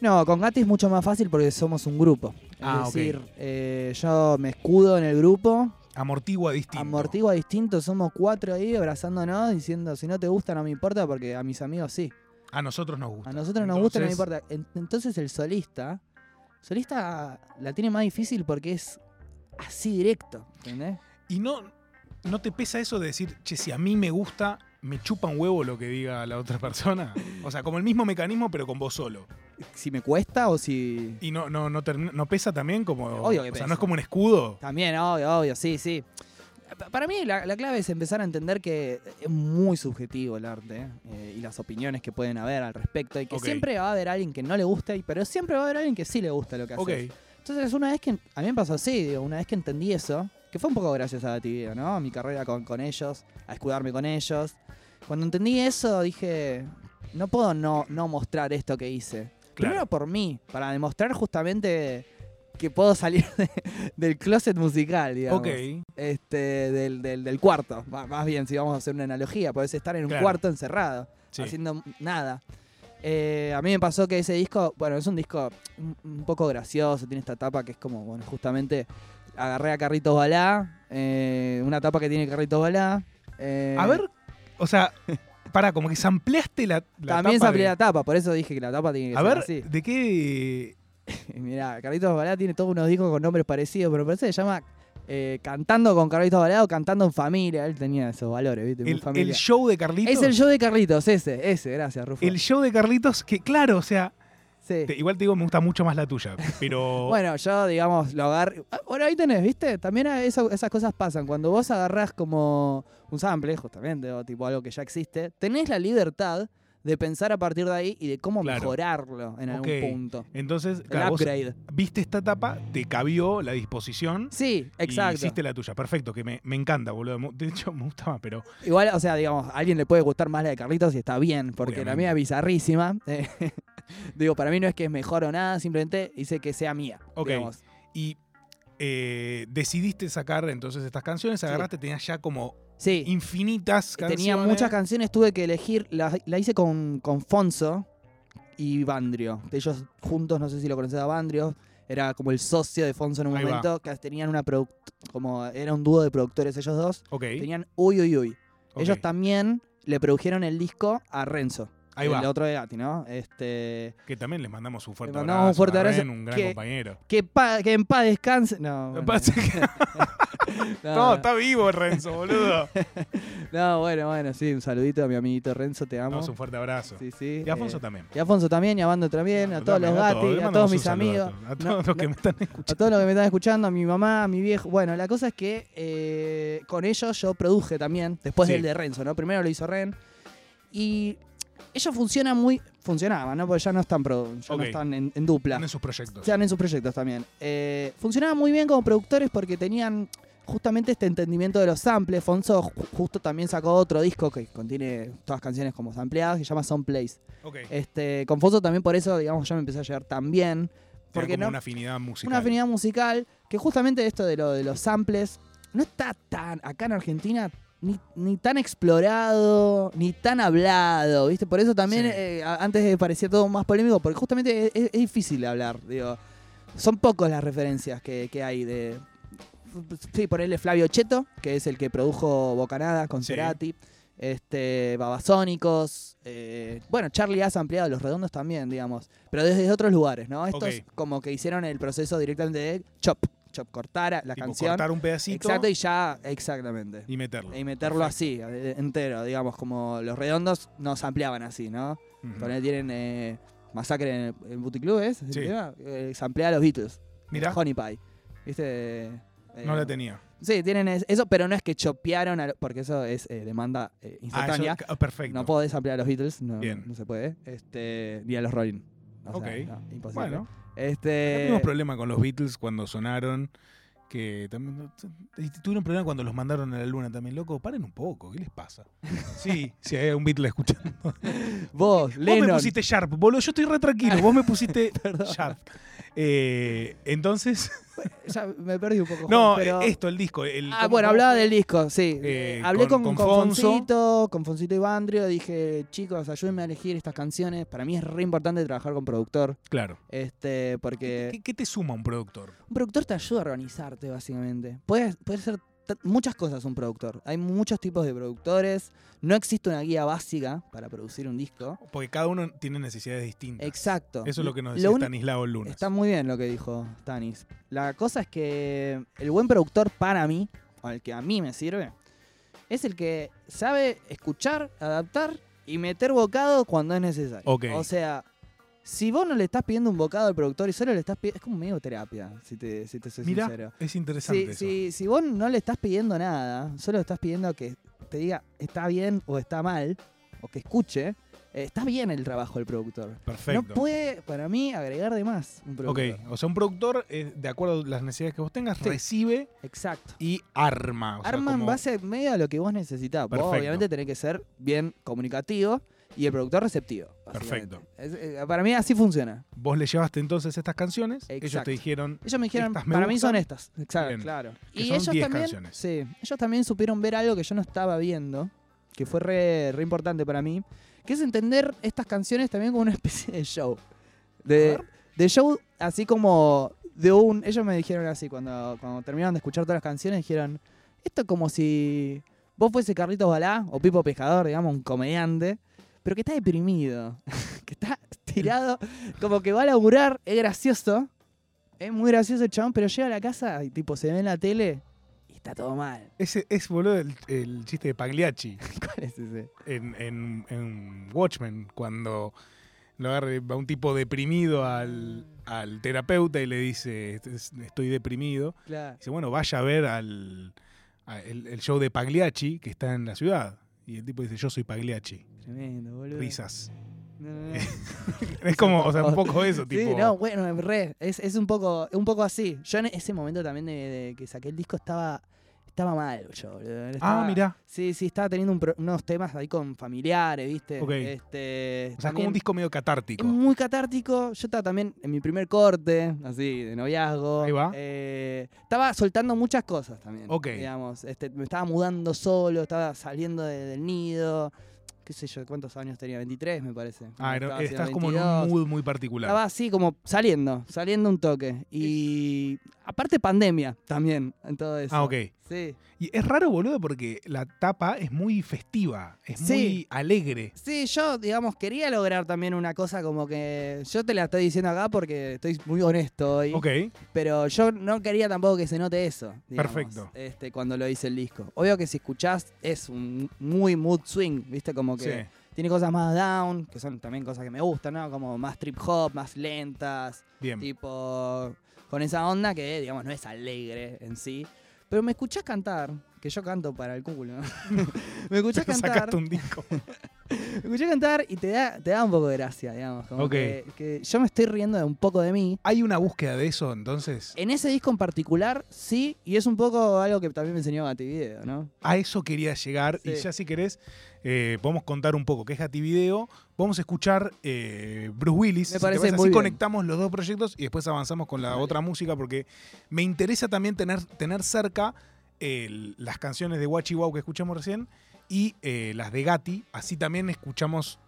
No, con Gatti es mucho más fácil porque somos un grupo. Es Ah, decir, eh, yo me escudo en el grupo, Amortigua distinto. amortigua distinto, somos cuatro ahí abrazándonos, diciendo, si no te gusta no me importa porque a mis amigos sí. A nosotros nos gusta. A nosotros nos gusta no me importa. En- Entonces el solista, solista la tiene más difícil porque es así directo, ¿entendés? ¿Y no, no te pesa eso de decir, che, si a mí me gusta, me chupa un huevo lo que diga la otra [LAUGHS] persona? O sea, como el mismo mecanismo, pero con vos solo. Si me cuesta o si... ¿Y no, no, no, pesa también como. Obvio que o sea, pesa. no es como un escudo. También, obvio, obvio, sí, sí. Pa- Para mí la, la clave es empezar a entender que es muy subjetivo el arte eh, y las opiniones que pueden haber al respecto y que siempre va a haber alguien que no le gusta, y- pero siempre va a haber alguien que sí le gusta lo que hace. Ok. Entonces una vez que, a mí me pasó así, digo, una vez que entendí eso, que fue un poco gracias a ti, ¿no? Mi carrera con, con ellos, a escudarme con ellos. Cuando entendí eso dije, no puedo no, no mostrar esto que hice. Claro. Primero por mí, para demostrar justamente que puedo salir [LAUGHS] de- del closet musical, digamos. Ok. Este, del, del- del cuarto, más bien, si vamos a hacer una analogía, podés estar en un Claro. cuarto encerrado, Sí. haciendo nada. Eh, a mí me pasó que ese disco, bueno, es un disco un, un poco gracioso, tiene esta tapa que es como, bueno, justamente agarré a Carritos Balá, eh, una tapa que tiene Carritos Balá. eh, A ver, o sea, [LAUGHS] para, como que sampleaste la, la también amplió de- la tapa, por eso dije que la tapa tiene que A ser ver, así. ¿de qué? [LAUGHS] Mirá, Carlitos Balá tiene todos unos discos con nombres parecidos, pero parece que se llama eh, Cantando con Carlitos Balá o Cantando en Familia. Él tenía esos valores, ¿viste? El, el show de Carlitos. Es el show de Carlitos, ese, ese, gracias, Rufo. El show de Carlitos, que claro, o sea, Sí. Te- igual te digo, me gusta mucho más la tuya, pero... [LAUGHS] Bueno, yo, digamos, lo agarro. Ah, Bueno, ahí tenés, ¿viste? También eso- esas cosas pasan. Cuando vos agarrás como un sample, justamente, o tipo algo que ya existe, tenés la libertad de pensar a partir de ahí y de cómo Claro. mejorarlo en algún punto. Entonces, claro, vos viste esta etapa, te cabió la disposición Sí, y exacto. hiciste la tuya. Perfecto, que me, me encanta, boludo. De hecho, me gusta más, pero... Igual, o sea, digamos, a alguien le puede gustar más la de Carlitos y está bien, porque la mía es bizarrísima. [LAUGHS] Eh, [LAUGHS] Digo, para mí no es que es mejor o nada, simplemente hice que sea mía. Ok. digamos. Y eh, decidiste sacar entonces estas canciones, agarraste, tenías ya como Sí, infinitas canciones. tenía muchas canciones, tuve que elegir, la, la hice con, con Fonso y Bandrio. Ellos juntos, no sé si lo conoces a Bandrio, era como el socio de Fonso en un Ahí va. momento, que tenían una como era un dúo de productores ellos dos, Ok, tenían Uy Uy Uy. Ellos también le produjeron el disco a Renzo. Ahí el va. otro de Gatti, ¿no? Este, Que también les mandamos un fuerte mandamos un abrazo. fuerte a abrazo, Ren, un gran que- compañero. que, pa- que en paz descanse. No, bueno. No, [LAUGHS] [LAUGHS] está vivo Renzo, boludo. [LAUGHS] No, bueno, bueno, sí, un saludito a mi amiguito Renzo, te amo. Damos un fuerte abrazo. Sí, sí. Y a Afonso eh, también. Y a Afonso también, y a Bando también, a todos los le a todos un mis amigos, A, todos, a los que me están a escuchando. todos los que me están escuchando, a mi mamá, a mi viejo. Bueno, la cosa es que eh, con ellos yo produje también, después Sí. del de Renzo, ¿no? Primero lo hizo Ren. Y ellos funcionan muy. Funcionaban, ¿no? Porque ya no están, pro- ya no están en, en dupla. Tienen sus proyectos. Están en sus proyectos también. Eh, funcionaban muy bien como productores porque tenían justamente este entendimiento de los samples. Fonso ju- justo también sacó otro disco que contiene todas canciones como sampleadas que se llama Sound Place. Ok. Este, con Fonso también por eso, digamos, ya me empecé a llegar tan bien. Tienen Porque como no, una afinidad musical. una afinidad musical que justamente esto de lo de los samples no está tan acá en Argentina ni, ni tan explorado ni tan hablado viste por eso también Sí. eh, antes parecía todo más polémico porque justamente es, es- es difícil de hablar digo son pocos las referencias que, que hay de sí ponerle Flavio Cheto que es el que produjo Bocanada con Sí. Cerati este Babasónicos eh, bueno Charlie ha ampliado los redondos también digamos pero desde otros lugares no estos como que hicieron el proceso directamente de chop chop cortara la Tipo, canción cortar un pedacito exacto y ya exactamente y meterlo. y meterlo Perfecto. así eh, entero digamos como los redondos nos ampliaban así no. Ponele, tienen eh, masacre en el, en Booty Club es Sí. eh, samplea a los Beatles Mira, Honey Pie viste Eh, no la tenía. sí tienen es- eso pero no es que chopearon a porque eso es eh, demanda eh, Ah, eso- instantánea ah, perfecto. no podés ampliar a los Beatles, no, Bien. no se puede. Este, ni a los Rolling. O sea, Ok. no, imposible. Bueno, este, tuvimos problema con los Beatles cuando sonaron. Que también tuvieron problema cuando los mandaron a la luna también, loco. Paren un poco, ¿qué les pasa? [LAUGHS] Sí, sí, hay un Beatle escuchando. [LAUGHS] vos, Vos me Lennon. pusiste Sharp, boludo. Yo estoy re tranquilo. Vos me pusiste. [LAUGHS] Sharp. Eh, entonces, [LAUGHS] Ya me perdí un poco. no, pero... eh, esto, el disco. El, Ah, ¿cómo- bueno, hablaba del disco, sí. Eh, Hablé con- con, con con Fonso. Foncito, con Foncito y Bandrio, dije, chicos, ayúdenme a elegir estas canciones. Para mí es re importante trabajar con productor, Claro. este, porque ¿Qué, qué te suma un productor? un productor te ayuda a organizarte, básicamente. Puede, puede ser muchas cosas un productor. Hay muchos tipos de productores. No existe una guía básica para producir un disco. Porque cada uno tiene necesidades distintas. Exacto. Eso es lo que nos decía Stanislao lunes. Está muy bien lo que dijo Tanis. La cosa es que el buen productor para mí, o el que a mí me sirve, es el que sabe escuchar, adaptar y meter bocado cuando es necesario. Ok. O sea, si vos no le estás pidiendo un bocado al productor y solo le estás pidiendo... Es como medio terapia, si te, si te soy Mira, sincero. es interesante Si, eso. si, si vos no le estás pidiendo nada, solo estás pidiendo que te diga está bien o está mal, o que escuche, eh, está bien el trabajo del productor. Perfecto. No puede, para mí, agregar de más un ok, productor. o sea, un productor, eh, de acuerdo a las necesidades que vos tengas, Sí. recibe Exacto. y arma. o sea, Arma en base medio a lo que vos necesitas. Vos obviamente tenés que ser bien comunicativo y el productor receptivo. Perfecto. Es- eh, para mí así funciona. Vos le llevaste entonces estas canciones, ellos Exacto. te dijeron, Ellos me dijeron, me para mí son estas. Exacto, Bien. claro. Que Y son ellos 10 también, canciones. sí, ellos también supieron ver algo que yo no estaba viendo, que fue re, re importante para mí, que es entender estas canciones también como una [LAUGHS] especie de show. De show así como de un... Ellos me dijeron así, cuando, cuando terminaron de escuchar todas las canciones, dijeron, esto es como si vos fuese Carlitos Balá o Pipo Pescador, digamos, un comediante, pero que está deprimido, [LAUGHS] que está tirado, como que va a laburar, es gracioso, es muy gracioso el chabón, pero llega a la casa y tipo se ve en la tele y está todo mal. ese es, boludo, el, el chiste de Pagliacci [LAUGHS] ¿Cuál es ese? en, en- en Watchmen, cuando Lo agarra, va un tipo deprimido al, al terapeuta y le dice, "Este es- estoy deprimido. Claro. Dice, bueno, vaya a ver al, a- el, el show de Pagliacci que está en la ciudad. Y el tipo dice, yo soy Pagliacci. Tremendo, boludo. Risas. No, no, no. [LAUGHS] Es como, o sea, un poco eso, [LAUGHS] tipo. Sí, no, bueno, re, es, es un poco un poco así. Yo en ese momento también de, de que saqué el disco estaba estaba mal, yo, boludo. ah, Estaba- mirá. Sí, sí, estaba teniendo un pro- unos temas ahí con familiares, ¿viste? Ok. Este, O sea, es como también un disco medio catártico. muy catártico. Yo estaba también en mi primer corte, así, de noviazgo. Ahí va. Eh, estaba soltando muchas cosas también. Ok. Digamos, este, me estaba mudando solo, estaba saliendo de- del nido. Qué sé yo, ¿cuántos años tenía? 23, me parece. Ah, era- estás como en 22. un mood muy particular. Estaba así como saliendo, saliendo un toque. Y aparte pandemia también en todo eso. Ah, ok. Sí. Y es raro, boludo, porque la tapa es muy festiva, es Sí. muy alegre. Sí, yo, digamos, quería lograr también una cosa como que. Yo te la estoy diciendo acá porque estoy muy honesto hoy. Ok, Pero yo no quería tampoco que se note eso. digamos, Perfecto. Este, cuando lo hice el disco. Obvio que si escuchás es un muy mood swing, ¿viste? Como que sí. tiene cosas más down, que son también cosas que me gustan, ¿no? Como más trip hop, más lentas. Bien. Tipo, con esa onda que, digamos, no es alegre en sí. Pero me escuchás cantar, que yo canto para el culo. [LAUGHS] me escuchás cantar. Sacaste un disco. [LAUGHS] Me [LAUGHS] escuché cantar y te da, te da un poco de gracia, digamos. Como Ok. que, que yo me estoy riendo de un poco de mí. ¿Hay una búsqueda de eso entonces? En ese disco en particular, sí, y es un poco algo que también me enseñó Gati Video, ¿no? A eso quería llegar y ya si querés eh, podemos contar un poco qué es Gati Video. Vamos a escuchar eh, Bruce Willis. Me si parece parece, muy así bien. conectamos los dos proyectos y después avanzamos con la otra música porque me interesa también tener, tener cerca el- las canciones de Wachi Wow que escuchamos recién y eh, las de Gati. Así también escuchamos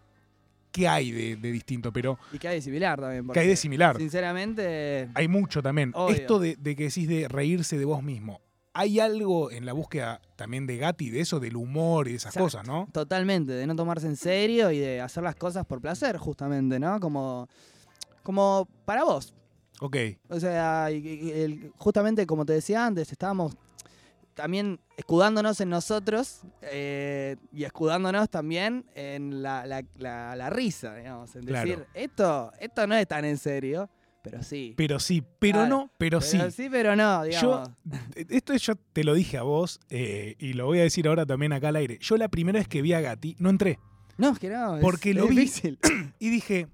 qué hay de, de distinto, pero Y que hay de similar también. qué hay de similar. Sinceramente, Hay mucho también. Obvio. Esto de, de que decís de reírse de vos mismo. ¿Hay algo en la búsqueda también de Gatti, de eso, del humor y de esas Exacto. cosas, no? totalmente, de no tomarse en serio y de hacer las cosas por placer, justamente, ¿no? Como, como para vos. Ok, O sea, justamente como te decía antes, estábamos también escudándonos en nosotros eh, y escudándonos también en la, la- la- la risa, digamos. En Claro. decir, esto, esto no es tan en serio, pero sí. pero sí, pero Claro. no, pero, sí. Pero sí, pero no, digamos. Esto yo te lo dije a vos eh, y lo voy a decir ahora también acá al aire. Yo la primera vez que vi a Gatti no entré no, es que no. Porque es lo vi. difícil. [CLEARS THROAT] y dije,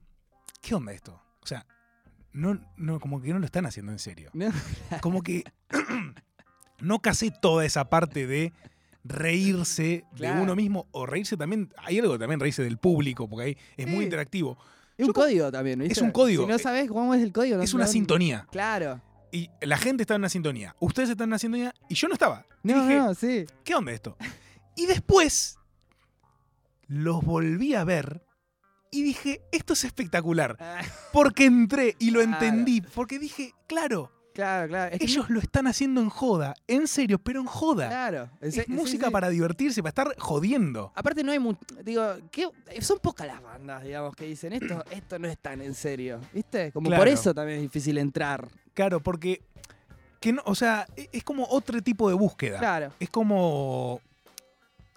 ¿qué onda esto? O sea, no, no, como que no lo están haciendo en serio. [LAUGHS] No. Como que [CLEARS THROAT] no casé toda esa parte de reírse Claro. de uno mismo o reírse también, hay algo también reírse del público, porque ahí es muy interactivo. Es un Yo- código también, ¿viste? Es un código. Si no sabes cómo es el código, no Es una no- sintonía. Claro. Y la gente está en una sintonía. Ustedes están en una sintonía y yo no estaba. Y No, dije, no, sí. ¿qué onda esto? Y después los volví a ver y dije, esto es espectacular. Ah, Porque entré y lo entendí. Porque dije, claro, Claro, claro. Es que ellos lo están haciendo en joda. En serio, pero en joda. Claro. Es sí, música sí. para divertirse, para estar jodiendo. Aparte no hay mucho, digo, ¿qué? son pocas las bandas, digamos, que dicen esto, [CLEARS THROAT] esto no es tan en serio, ¿viste? Como por eso también es difícil entrar. Claro, porque. Que no, o sea, e- es como otro tipo de búsqueda. Claro. Es como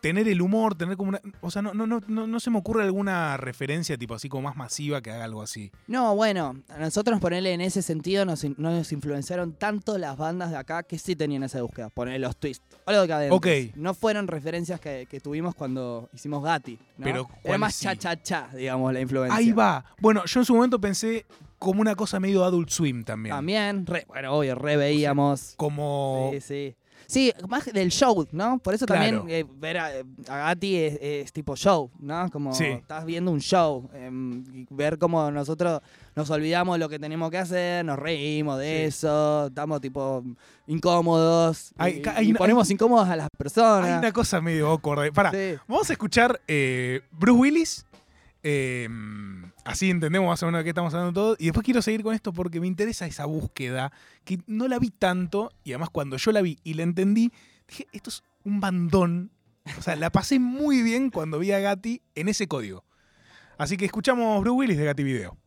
tener el humor, tener como una. O sea, no, no, no, no, no se me ocurre alguna referencia tipo así como más masiva que haga algo así. No, bueno, a nosotros ponerle en ese sentido nos, in- no nos influenciaron tanto las bandas de acá que sí tenían esa búsqueda, poner los twists. O los decadentes. Ok. No fueron referencias que, que tuvimos cuando hicimos Gatti. ¿no? Pero, Era ¿cuáles más sí? cha-cha-cha, digamos, la influencia. Ahí va. Bueno, yo en su momento pensé como una cosa medio Adult Swim también. También, re- bueno, obvio, re veíamos. Como. Sí, sí. Sí, más del show, ¿no? Por eso Claro. también eh, ver a, a Gatti es, es tipo show, ¿no? Como Sí. estás viendo un show. em, y ver cómo nosotros nos olvidamos de lo que tenemos que hacer, nos reímos de Sí. eso, estamos tipo incómodos. Hay- y, hay y una- ponemos incómodos a las Hay personas. una cosa medio awkward. Pará, Sí. vamos a escuchar eh, Bruce Willis. Eh, así entendemos más o menos de qué estamos hablando todo. Y después quiero seguir con esto porque me interesa esa búsqueda. Que no la vi tanto. Y además, cuando yo la vi y la entendí, dije, esto es un bandón. O sea, la pasé muy bien cuando vi a Gatti en ese código. Así que escuchamos Bruce Willis de Gatti Video.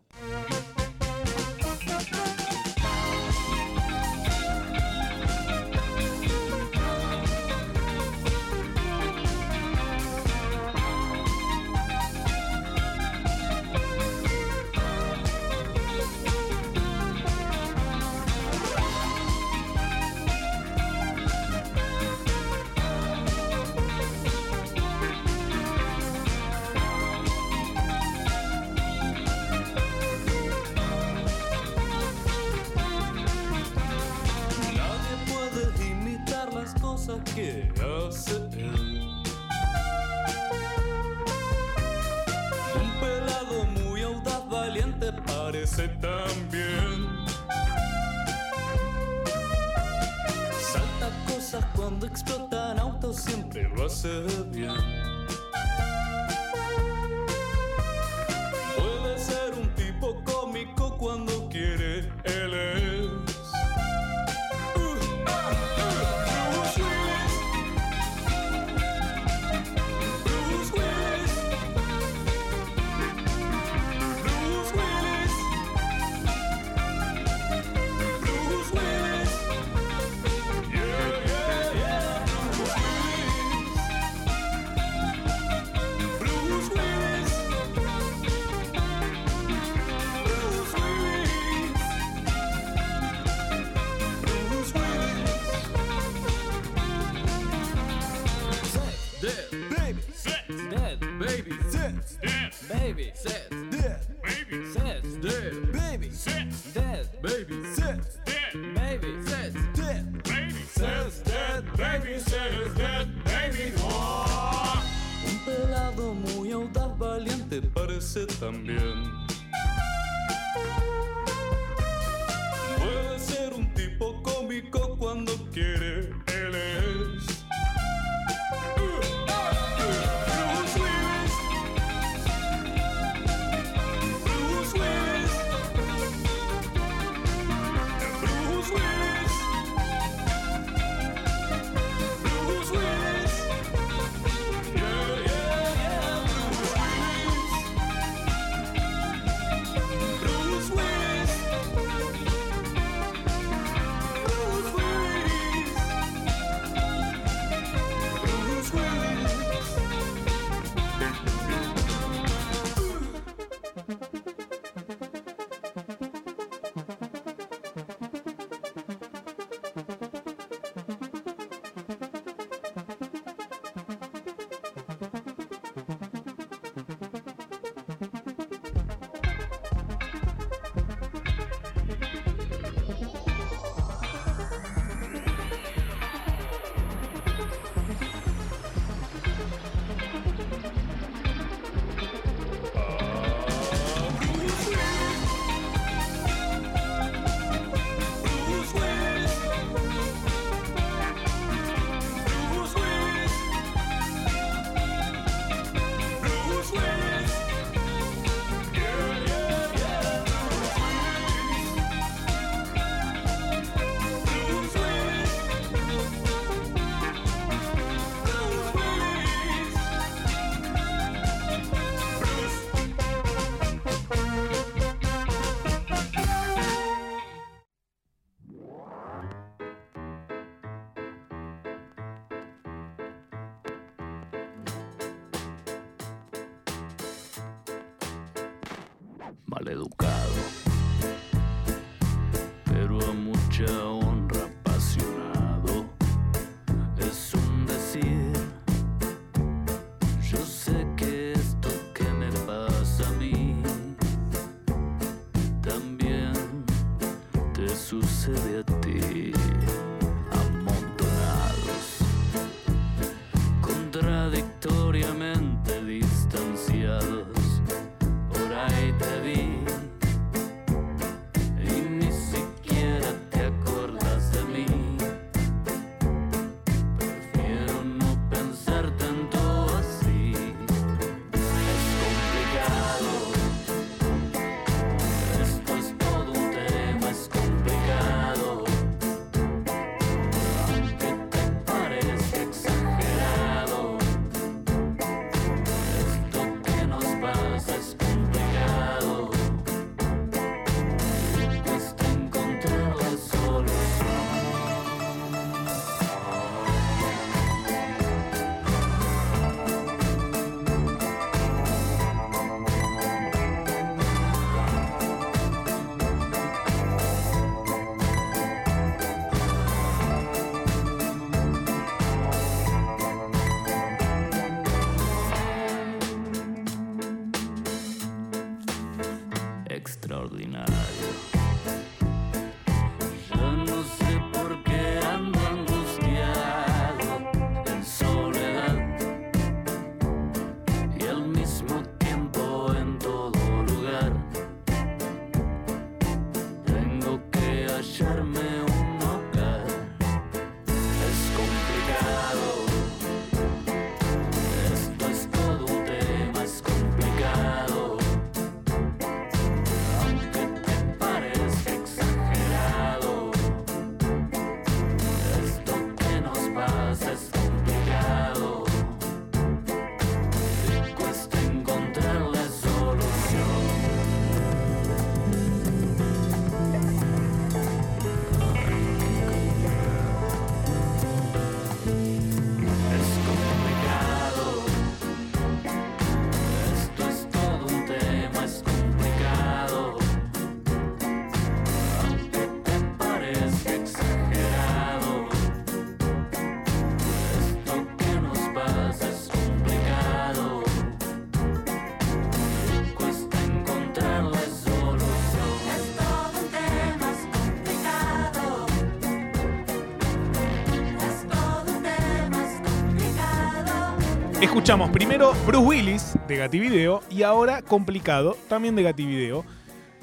Escuchamos primero Bruce Willis de Gativideo y ahora Complicado, también de Gativideo,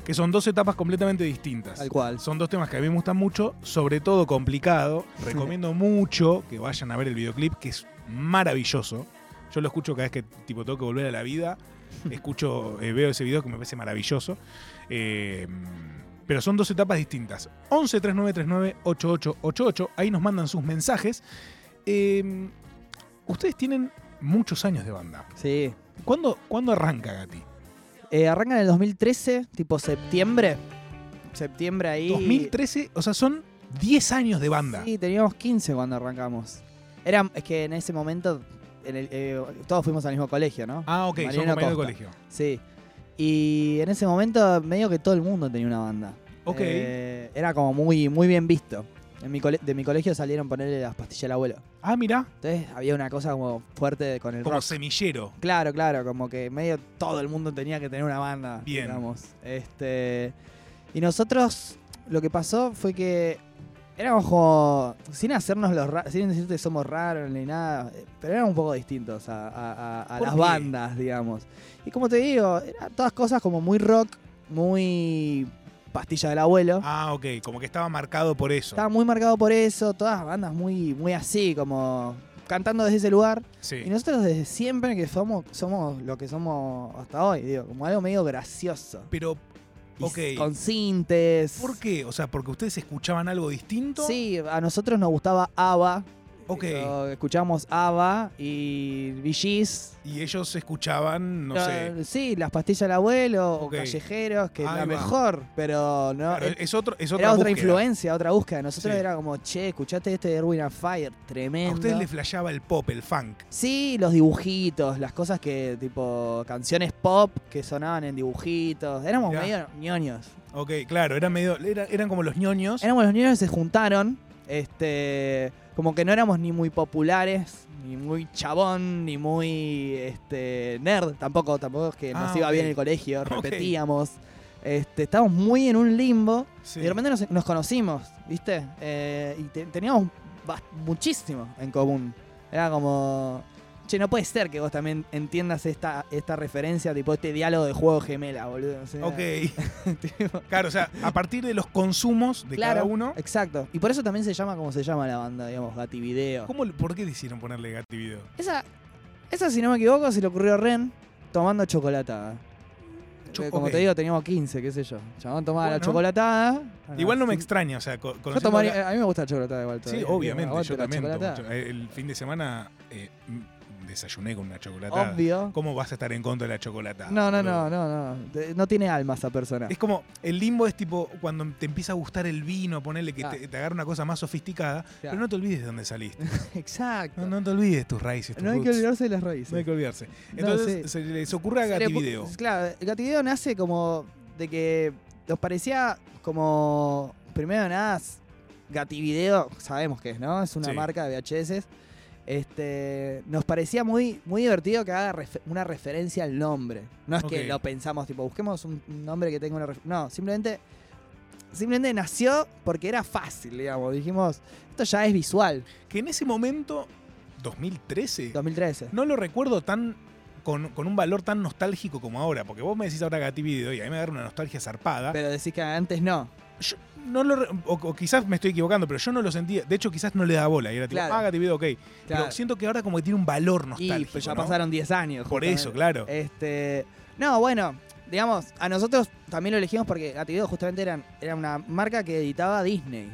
que son dos etapas completamente distintas. Tal cual. Son dos temas que a mí me gustan mucho, sobre todo Complicado. Recomiendo mucho que vayan a ver el videoclip, que es maravilloso. Yo lo escucho cada vez que tipo, tengo que volver a la vida. [LAUGHS] Escucho, eh, veo ese video que me parece maravilloso. Eh, pero son dos etapas distintas. 11 3939 8888. Ahí nos mandan sus mensajes. Eh, ustedes tienen muchos años de banda. Sí. ¿Cuándo, ¿cuándo arranca Gati? Eh, arranca en el 2013, tipo septiembre. Septiembre ahí. 2013, o sea, son 10 años de banda. Sí, teníamos 15 cuando arrancamos. Era, es que en ese momento en el- eh, todos fuimos al mismo colegio, ¿no? Ah, ok, son compañeros de colegio. Sí. Y en ese momento medio que todo el mundo tenía una banda. Ok. Eh, era como muy, muy bien visto. En mi de mi colegio salieron a ponerle las pastillas al abuelo. Ah, mira, Entonces había una cosa como fuerte con el como rock. semillero. Claro, claro, como que medio todo el mundo tenía que tener una banda, Bien. digamos. Este, y nosotros lo que pasó fue que éramos como sin hacernos los ra- sin decirte que somos raros ni nada, pero éramos un poco distintos a, a- a- a ¿Por las qué? bandas, digamos. Y como te digo, eran todas cosas como muy rock, muy pastilla del abuelo. Ah, ok, como que estaba marcado por eso. Estaba muy marcado por eso, todas bandas muy, muy así, como cantando desde ese lugar. Sí. Y nosotros desde siempre que somos, somos lo que somos hasta hoy, digo, como algo medio gracioso. Pero. Con cintes. ¿Por qué? O sea, porque ustedes escuchaban algo distinto. Sí, a nosotros nos gustaba ABBA. Ok. Escuchamos ABBA y VGs. Y ellos escuchaban, no sé. Sí, las pastillas del abuelo o callejeros, que es la mejor, pero no. Claro, eh, es, otro, es otra era otra influencia, otra búsqueda. Nosotros Sí. era como, che, escuchaste este de Erwin and Fire, A tremendo. ustedes les flasheaba el pop, el funk. Sí, los dibujitos, las cosas que, tipo, canciones pop que sonaban en dibujitos. Éramos medio ñoños. Ok, claro, eran medio. era- eran como los ñoños. Éramos los ñoños que se juntaron. Este. Como que no éramos ni muy populares, ni muy chabón, ni muy este, nerd. Tampoco, tampoco es que nos Ah, iba ok. bien el colegio, repetíamos. Este, estábamos muy en un limbo. Sí. Y de repente nos, nos conocimos, ¿viste? Eh, y te- teníamos muchísimo en común. Era como. Che, no puede ser que vos también entiendas esta, esta referencia, tipo este diálogo de juego gemela, boludo. o sea, Ok. [LAUGHS] Claro, o sea, a partir de los consumos de claro, cada uno. Exacto. Y por eso también se llama como se llama la banda, digamos, Gati Video. ¿cómo, ¿Por qué decidieron ponerle Gatti Video? Esa, esa, si no me equivoco, se le ocurrió a Ren tomando chocolatada. Cho- Eh, como te digo, teníamos 15, qué sé yo. Chabón tomaba la Bueno. chocolatada. Igual no me Sí. extraña, o sea, co- Yo conociendo tomaría, la- a mí me gusta la chocolatada igual. Sí, todavía. obviamente, Aguante yo la también. cho- El fin de semana eh, desayuné con una chocolatada. Obvio. ¿Cómo vas a estar en contra de la chocolatada? No, no, no, no, no. No tiene alma esa persona. Es como, el limbo es tipo cuando te empieza a gustar el vino, ponerle que Claro. te, te agarra una cosa más sofisticada, pero no te olvides de dónde saliste. [LAUGHS] Exacto. No, no te olvides tus raíces, tus No hay que olvidarse de las raíces. No hay que olvidarse. No, Entonces sí. se les ocurre a Se le Gati pu- Video. Claro, Gativideo nace como de que nos parecía como, primero de nada, Gativideo, sabemos que es, ¿no? Es una Sí. marca de VHS. Este, nos parecía muy, muy divertido que haga una referencia al nombre. No es que lo pensamos, tipo, busquemos un un nombre que tenga una referencia. No, simplemente, simplemente nació porque era fácil, digamos. Dijimos, esto ya es visual. Que en ese momento, 2013, 2013. no lo recuerdo tan con, con un valor tan nostálgico como ahora, porque vos me decís ahora Gati Video y a mí me agarra una nostalgia zarpada. Pero decís que antes no. Yo no lo o, o quizás me estoy equivocando, pero yo no lo sentía. De hecho, quizás no le da bola. Y era tipo, Claro. ah, Gati Video, ok. Claro. Pero siento que ahora como que tiene un valor Y nostálgico. pues ya ¿no? pasaron 10 años. Por justamente. eso, claro. Este, no, bueno, digamos, a nosotros también lo elegimos porque Gativideo justamente eran, era una marca que editaba Disney.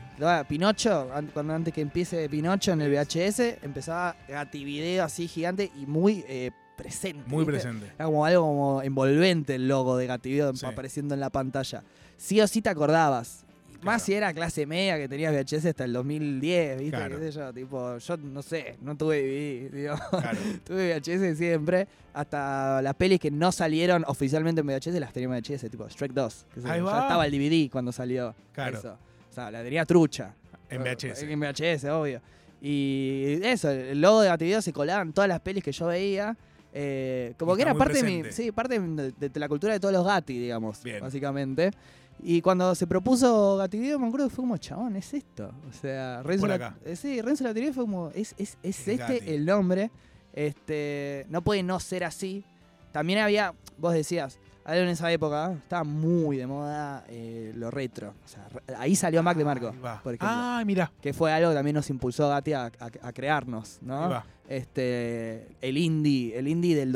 Pinocho, an- cuando antes que empiece Pinocho en el VHS, empezaba Gativideo así gigante y muy eh, presente. Muy ¿viste? presente. Era como algo como envolvente el logo de Gativideo Sí. apareciendo en la pantalla. Sí o sí te acordabas. Más si era clase media que tenías VHS hasta el 2010, ¿viste? Claro. ¿Qué sé yo? Tipo, yo no sé, no tuve DVD, digo. Claro. [LAUGHS] Tuve VHS siempre, hasta las pelis que no salieron oficialmente en VHS las tenía en VHS, tipo Strike 2. Que se- Ahí ya estaba el DVD cuando salió. Claro. Eso. O sea, la tenía trucha. En VHS. En VHS, obvio. Y eso, el logo de Gativideo se colaba en todas las pelis que yo veía. eh, como que era parte de, mi, sí, parte de, de la cultura de todos los Gati, digamos, Bien. básicamente. Y cuando se propuso Gativideo, me acuerdo que fue como, chabón, es esto. O sea, Renzo, la, eh, sí, Renzo Latirier fue como, es, es, es Es este Gatti. el nombre. Este, no puede no ser así. También había, vos decías, algo en esa época, estaba muy de moda eh, lo retro. O sea, ahí salió Mac de Marco, va. por ejemplo. Ah, mira. Que fue algo que también nos impulsó Gatti a, a- a crearnos, ¿no? Este, el indie, el indie del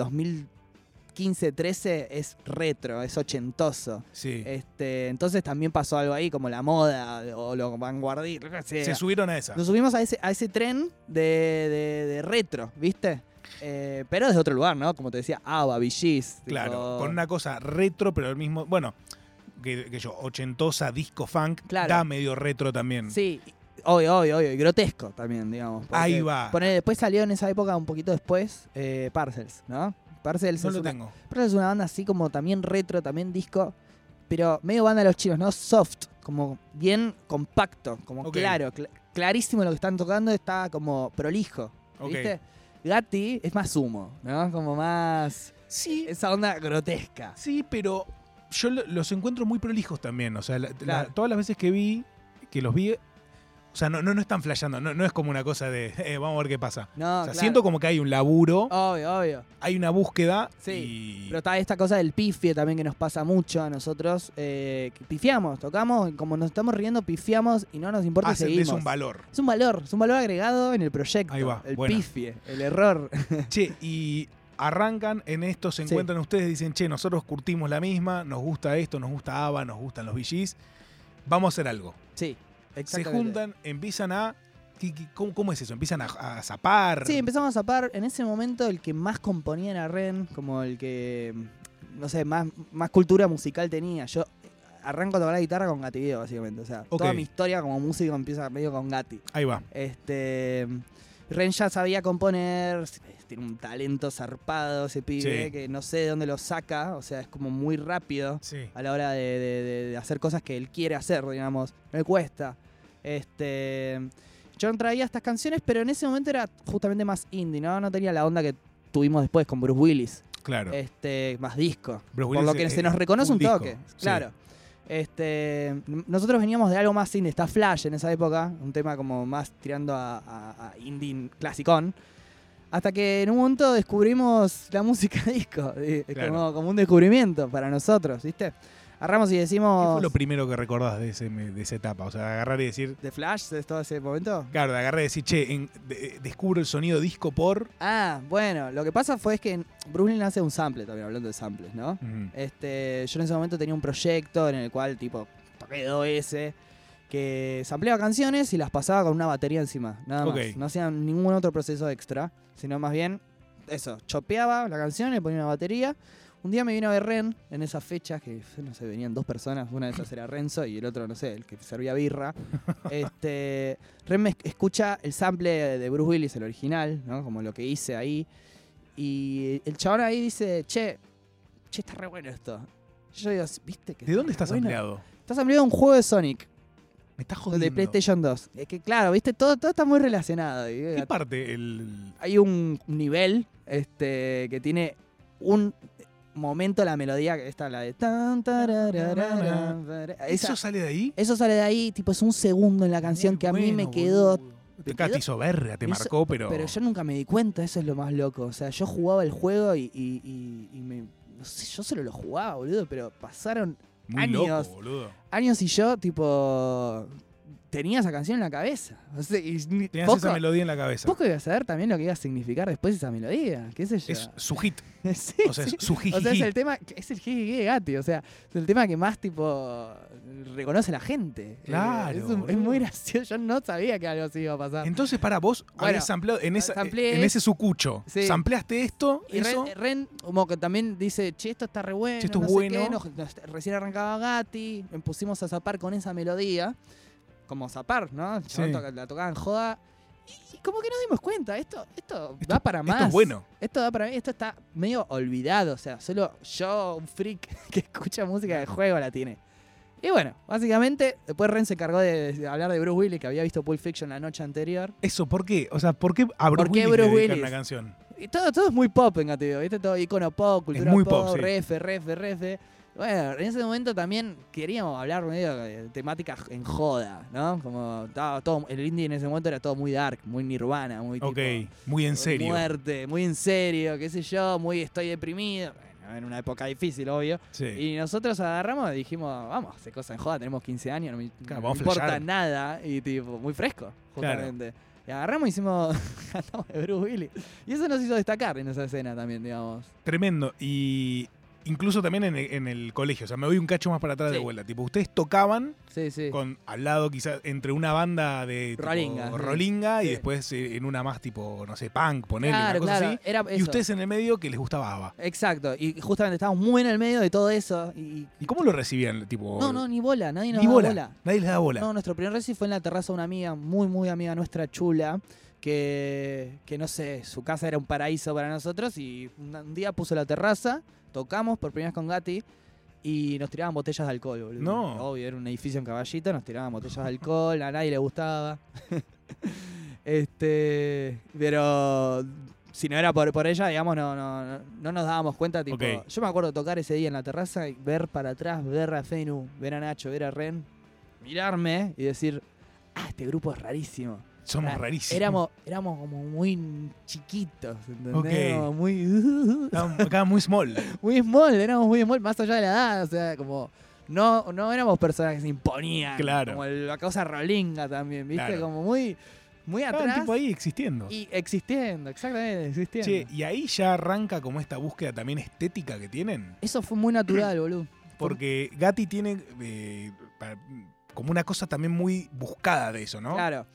2015-13 es retro, es ochentoso. Sí. Este, entonces también pasó algo ahí, como la moda o lo vanguardista. sea. Se subieron a esa. Nos subimos a ese, a ese tren de, de- de retro, ¿viste? Eh, pero desde otro lugar, ¿no? Como te decía, ABBA, Gees, Claro, tipo- con una cosa retro, pero al mismo. Bueno, que, que yo, ochentosa, disco funk, Claro. da medio retro también. Sí, obvio, obvio, obvio. Y grotesco también, digamos. Ahí va. ponele, después salió en esa época, un poquito después, eh, Parcels, ¿no? Parcels, No es lo una, tengo. Parcels es una banda así como también retro, también disco, pero medio banda de los chinos, ¿no? Soft, como bien compacto, como claro, cl- clarísimo lo que están tocando, está como prolijo. ¿viste? Gatti es más humo, ¿no? Como más... Sí, Esa onda grotesca. sí, pero yo lo- los encuentro muy prolijos también. O sea, la- la- Claro. todas las veces que vi, que los vi. O sea, no, no, no están flasheando, no, no es como una cosa de eh, vamos a ver qué pasa. No, o sea, claro. siento como que hay un laburo, Obvio, obvio. hay una búsqueda Sí, y. Pero está esta cosa del pifie también que nos pasa mucho a nosotros. eh, que pifiamos, tocamos, como nos estamos riendo, pifiamos y no nos importa hacen seguimos. eso un valor. Es un valor, es un valor agregado en el proyecto. Ahí va, el buena. pifie, el error. [LAUGHS] Che, y arrancan en esto, se Sí. encuentran ustedes, dicen, che, nosotros curtimos la misma, nos gusta esto, nos gusta ABBA, nos gustan los VGs, vamos a hacer algo. sí, Se juntan, empiezan a... ¿qué- qué- ¿Cómo, cómo es eso? ¿Empiezan a, a zapar? Sí, empezamos a zapar. En ese momento el que más componía era Ren, como el que, no sé, más, más cultura musical tenía. Yo arranco a tocar la guitarra con Gatti Video, básicamente. O sea, toda mi historia como músico empieza medio con Gatti. Ahí va. Este, Ren ya sabía componer, tiene un talento zarpado ese pibe, Sí. que no sé de dónde lo saca, o sea, es como muy rápido Sí. a la hora de- de hacer cosas que él quiere hacer, digamos, no le cuesta. Este, John traía estas canciones, pero en ese momento era justamente más indie, ¿no? No tenía la onda que tuvimos después con Bruce Willis, Claro. este, más disco. Bruce Por Willis lo que es- se nos reconoce un un, disco, toque. sí. Claro. Este, nosotros veníamos de algo más indie, está Flash en esa época, un tema como más tirando a, a- a indie clasicón. Hasta que en un momento descubrimos la música [LAUGHS] disco, Claro. como, como un descubrimiento para nosotros, ¿viste? Agarramos y ¿Qué decimos. fue lo primero que recordás de, ese, de esa etapa? O sea, agarrar y decir... ¿De Flash de todo ese momento? Claro, de agarrar y decir, che, en- de- descubro el sonido disco por... Ah, bueno, lo que pasa fue es que Brooklyn hace un sample también, hablando de samples, ¿no? Este, yo en ese momento tenía un proyecto en el cual, tipo, toqué 2S, que sampleaba canciones y las pasaba con una batería encima, nada Ok. más. No hacía ningún otro proceso extra, sino más bien, eso, chopeaba la canción, le ponía una batería. Un día me vino a ver Ren en esas fechas, que no sé, venían dos personas, una de esas era Renzo y el otro, no sé, el que servía birra. [LAUGHS] Este, Ren me esc- escucha el sample de Bruce Willis, el original, ¿no? Como lo que hice ahí. Y el chabón ahí dice, che, che, está re bueno esto. Yo digo, ¿viste? Que ¿De dónde estás bueno? ampliado? Estás ampliado un juego de Sonic, Me estás jodiendo. de PlayStation 2. Es que claro, ¿viste? Todo, todo está muy relacionado. ¿Qué parte? El... hay un nivel este, que tiene un momento la melodía, que está la de... tan, ¿Eso sale de ahí? eso sale de ahí, tipo, es un segundo en la canción Muy que a mí me quedó... boludo. Te Cati quedó- hizo verga, te Eso- marcó, pero... Pero yo nunca me di cuenta, eso es lo más loco. O sea, yo jugaba el juego y, y- y- y me... No sé, yo solo lo jugaba, boludo, pero pasaron Muy años. loco, boludo. años y yo, tipo, tenía esa canción en la cabeza. O sea, y ni- Tenías poco, esa melodía en la cabeza. poco iba a saber también lo que iba a significar después esa melodía. ¿Qué sé yo? Es su hit. [LAUGHS] Sí, O sea, es su O sea, es el tema, es el jiji de Gatti, o sea, es el tema que más tipo reconoce la gente. Eh, Claro, es, un- es boludo. muy gracioso, yo no sabía que algo así iba a pasar. Entonces, para vos, Bueno, habías sampleado en, esa, sampleé- en ese sucucho. Sí. ¿Sampleaste esto? Y eso? Ren, Ren como que también dice, che, esto está re bueno, Che, esto es no bueno. qué, nos- nos- recién arrancaba Gatti, me pusimos a zapar con esa melodía, como zapar, ¿no? Sí. la tocaba en joda, y, como que nos dimos cuenta, esto, esto, Esto- da para más. Esto es bueno. Esto da para mí, esto está medio olvidado, o sea, solo yo, un freak [LAUGHS] que escucha música de juego, la tiene. Y bueno, básicamente, después Ren se cargó de, de hablar de Bruce Willis, que había visto Pulp Fiction la noche anterior. Eso, ¿por qué? O sea, ¿por qué a Bruce ¿Por qué Willis Bruce le Willis? una canción? Y todo, todo es muy pop en Gateo, ¿viste? Todo icono pop, cultura muy pop, pop, sí. refe, refe, refe. Bueno, en ese momento también queríamos hablar medio de temática en joda, ¿no? Como estaba todo, el indie en ese momento era todo muy dark, muy nirvana, muy Ok, tipo, muy en serio. muerte, muy en serio, qué sé yo, muy estoy deprimido. Bueno, en una época difícil, obvio. Sí. Y nosotros agarramos y dijimos, vamos, a hacer cosas en joda, tenemos 15 años, no me, Claro, no vamos me a importa nada. Y tipo, muy fresco, Claro. justamente. Y agarramos y hicimos, [LAUGHS] cantamos de Bruce Willis. Y eso nos hizo destacar en esa escena también, digamos. Tremendo. Y incluso también en el, en el colegio. O sea, me voy un cacho más para atrás de vuelta. Tipo, ustedes tocaban Sí, sí. con al lado quizás entre una banda de tipo, Rolinga, rolinga y después eh, en una más tipo, no sé, punk, ponerle claro, una cosa claro. así. Era Y ustedes en el medio que les gustaba ABBA. Exacto. Y justamente estábamos muy en el medio de todo eso. Y, ¿Y cómo lo recibían? Tipo, no, no, ni bola, nadie nos ni daba bola. bola. Nadie les da bola. No, nuestro primer reci fue en la terraza de una amiga, muy, muy amiga nuestra, chula, que, que no sé, su casa era un paraíso para nosotros y un día puso la terraza, tocamos por primera vez con Gatti y nos tiraban botellas de alcohol, boludo. No. Obvio, era un edificio en caballito, nos tiraban botellas de alcohol, a nadie le gustaba. [LAUGHS] este, pero si no era por, por ella, digamos, no, no, no, no nos dábamos cuenta. Tipo. Yo me acuerdo tocar ese día en la terraza y ver para atrás, ver a Fenu, ver a Nacho, ver a Ren, mirarme y decir, ah, este grupo es rarísimo. Somos Ah, rarísimos. Éramos, éramos como muy chiquitos, ¿entendés? Ok. Como muy, acá muy small. [LAUGHS] muy small, éramos muy small, más allá de la edad, o sea, como... No, no éramos personas que se imponían. Claro. Como la cosa rolinga también, ¿viste? Claro. Como muy, muy atrás. tipo ahí existiendo. Y existiendo, exactamente, existiendo. Che, y ahí ya arranca como esta búsqueda también estética que tienen. Eso fue muy natural, [CLEARS THROAT] boludo. Porque Gatti tiene eh, como una cosa también muy buscada de eso, ¿no? Claro.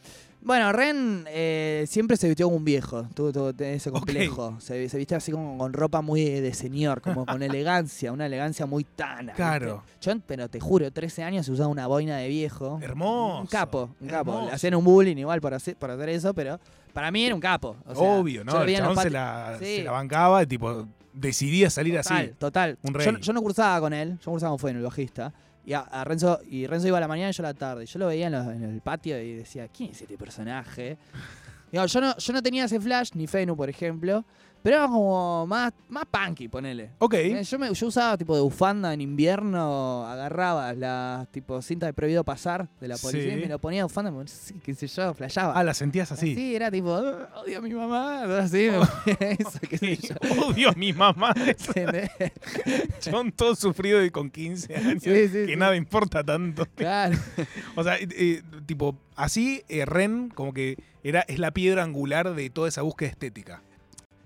Bueno, Ren eh, siempre se vistió como un viejo, tuvo, tuvo ese complejo. Se, se viste así como con ropa muy de señor, como con [LAUGHS] elegancia, una elegancia muy tana. ¿viste? Claro. Yo, pero te juro, 13 años se usaba una boina de viejo. Hermoso. Un capo, un capo. Hermoso. Le hacían un bullying igual por hacer, por hacer eso, pero para mí era un capo. O sea, Obvio, ¿no? El chabón se la, Sí. se la bancaba y tipo decidía salir Total, así. total. Un Yo, yo no cursaba con él, yo cursaba con Fue en el bajista. Y a, a Renzo, y Renzo iba a la mañana y yo a la tarde. Yo lo veía en, los- en el patio y decía, ¿quién es este personaje? [LAUGHS] Digo, yo, no, yo no tenía ese flash, ni Fenu, por ejemplo, pero era como más, más punky, ponele. Ok. Eh, Yo, me, yo usaba tipo de bufanda en invierno, agarraba la tipo cinta de prohibido pasar de la policía Sí. y me lo ponía de bufanda, me- qué sé yo, flashaba. Ah, la sentías así. Sí, era tipo, "Oh, odio a mi mamá, así, ponía [LAUGHS] eso, qué sé yo. [LAUGHS] Odio a mi mamá. Son [LAUGHS] todos sufridos y con 15 años. Sí, sí, que nada importa tanto. Claro. O sea, eh, tipo, así eh, Ren como que era, es la piedra angular de toda esa búsqueda estética.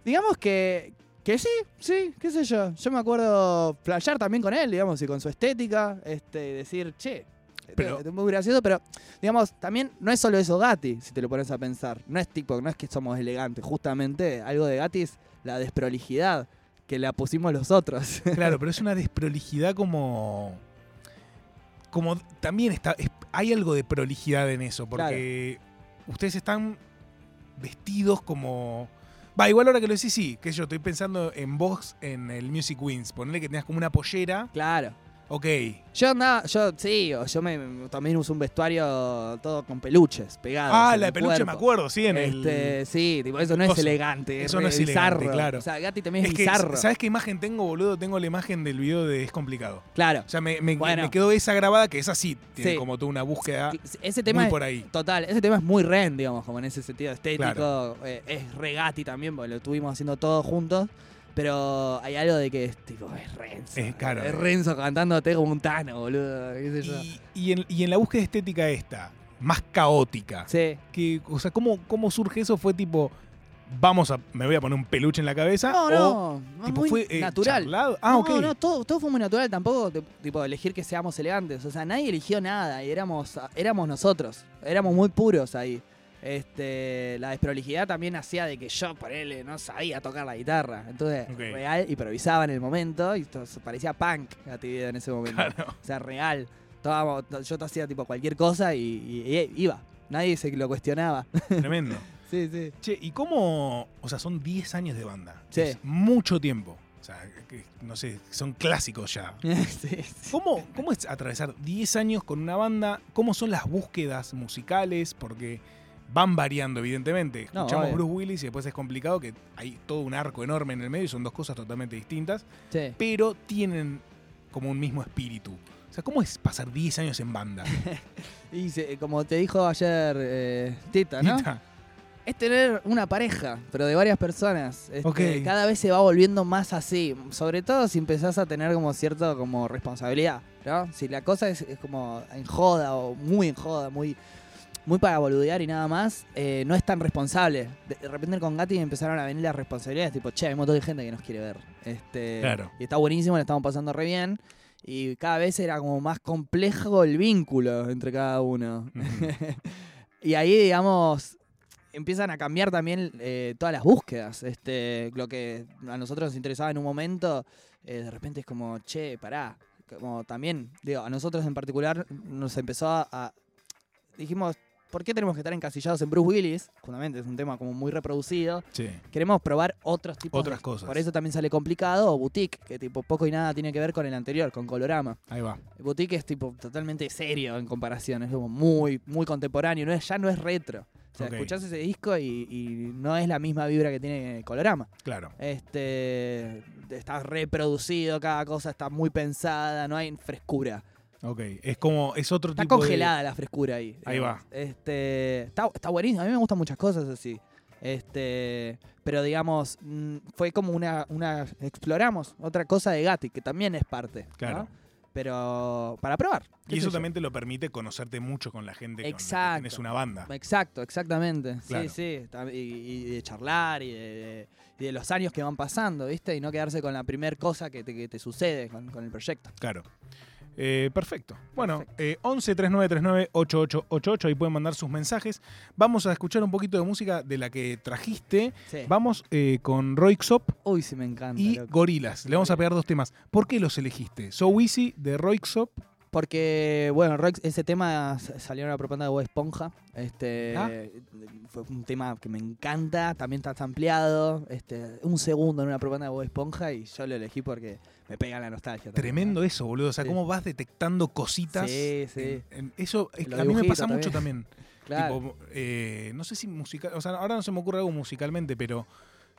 Digamos que, que sí, sí, qué sé yo. Yo me acuerdo flashear también con él, digamos, y con su estética, este, decir, che, Pero- esto es muy gracioso, pero digamos, también no es solo eso Gatti, si te lo pones a pensar. No es tipo, no es que somos elegantes, justamente algo de Gatti es la desprolijidad que la pusimos los otros. [LAUGHS] Claro, pero es una desprolijidad como. Como también está. es- hay algo de prolijidad en eso, porque ustedes están vestidos como. Va, igual ahora que lo decís, sí, que yo estoy pensando en vos en el Music Wins. Ponerle que tenías como una pollera. claro. Ok. Yo andaba, yo sí, yo me, también uso un vestuario todo con peluches pegados. Ah, la de el peluche me acuerdo, sí, en Este, el. sí, tipo, eso no es elegante, Eso es no es elegante, bizarro. claro. O sea, Gatti también es, Es que, bizarro. ¿sabes qué imagen tengo, boludo? Tengo la imagen del video de Es complicado. Claro. O sea, me, me- Bueno. me quedó esa grabada que es así. Tiene Sí. como toda una búsqueda Ese tema muy es, por ahí. total, ese tema es muy Ren, digamos, como en ese sentido estético. Claro. Eh, es re Gatti también, porque lo estuvimos haciendo todos juntos. Pero hay algo de que es tipo, es Renzo. Es, Renzo cantándote como un tano, boludo. ¿Qué sé yo? Y, y en, y en la búsqueda estética esta, más caótica, Sí. que, o sea, ¿cómo, ¿cómo surge eso? Fue tipo, vamos a, me voy a poner un peluche en la cabeza. No, o, no, no, tipo, muy fue eh, natural. charlado? Ah, no, ok. no, todo, todo fue muy natural. Tampoco, tipo, elegir que seamos elegantes. O sea, nadie eligió nada y éramos, éramos nosotros. Éramos muy puros ahí. Este, la desprolijidad también hacía de que yo, por él, no sabía tocar la guitarra. Entonces, real, improvisaba en el momento y esto parecía punk actividad en ese momento. Claro. O sea, real. Yo te hacía tipo cualquier cosa y, y- y iba. Nadie se lo cuestionaba. Tremendo. [LAUGHS] sí, sí. Che, ¿y cómo? O sea, son 10 años de banda. Sí. Es mucho tiempo. O sea, que- no sé, son clásicos ya. [LAUGHS] sí, sí. ¿Cómo, ¿Cómo es atravesar 10 años con una banda? ¿Cómo son las búsquedas musicales? Porque van variando, evidentemente. Escuchamos. Bruce Willis y después es complicado que hay todo un arco enorme en el medio y son dos cosas totalmente distintas. Sí. Pero tienen como un mismo espíritu. O sea, ¿cómo es pasar 10 años en banda? [LAUGHS] Y se- como te dijo ayer eh, Tita, ¿no? Tita? Es tener una pareja, pero de varias personas. Este, Ok. Cada vez se va volviendo más así. Sobre todo si empezás a tener como cierto como responsabilidad, ¿no? Si la cosa es, es como en joda o muy en joda, muy, muy para boludear y nada más, eh, no es tan responsable. De, repente con Gatti empezaron a venir las responsabilidades, tipo, che, hay un montón de gente que nos quiere ver. Este, Claro. Y está buenísimo, le estamos pasando re bien. Y cada vez era como más complejo el vínculo entre cada uno. [LAUGHS] y ahí, digamos, empiezan a cambiar también eh, todas las búsquedas. Este, lo que a nosotros nos interesaba en un momento, eh, de repente es como, che, pará. Como también, digo, a nosotros en particular nos empezó a- dijimos, ¿por qué tenemos que estar encasillados en Bruce Willis? Justamente es un tema como muy reproducido. Sí. Queremos probar otros tipos Otras de- cosas. Por eso también sale complicado o Boutique, que tipo poco y nada tiene que ver con el anterior, con Colorama. Ahí va. Boutique es tipo totalmente serio en comparación, es como muy, muy contemporáneo, no es, ya no es retro. O sea, Ok. escuchás ese disco y, y no es la misma vibra que tiene Colorama. Claro. Este está reproducido, cada cosa está muy pensada, no hay frescura. Ok. Es como, es otro Está tipo de- congelada la frescura ahí. Ahí va. Este, está, está buenísimo. A mí me gustan muchas cosas así. Este, pero digamos, mm, fue como una, una. Exploramos otra cosa de Gatti, que también es parte. ¿no? Claro. Pero para probar. Y eso también te lo permite conocerte mucho con la gente con la que Exacto. tenés una banda. Exacto, exactamente. Claro. Sí, sí. Y, y de charlar y de, y de los años que van pasando, ¿viste? Y no quedarse con la primer cosa que te, que te sucede con, con el proyecto. Claro. Eh, perfecto. Bueno, Perfecto. eh, 11 3939 8888, ahí pueden mandar sus mensajes. Vamos a escuchar un poquito de música de la que trajiste. Sí. Vamos eh, con Roixop Uy, sí me encanta. y. Gorilas. Le vamos a pegar dos temas. ¿Por qué los elegiste? So Easy de Roixop. Porque, bueno, Rox, ese tema salió en la propaganda de Bob Esponja. Este, Ah. Fue un tema que me encanta, también está ampliado. Este, un segundo en una propaganda de Bob Esponja y yo lo elegí porque me pega la nostalgia. también, Tremendo eso, boludo. O sea, Sí. cómo vas detectando cositas. Sí, sí. en- en- eso es- a mí me pasa mucho también. también. [LAUGHS] Claro. Tipo, eh, no sé si musical, o sea, ahora no se me ocurre algo musicalmente, pero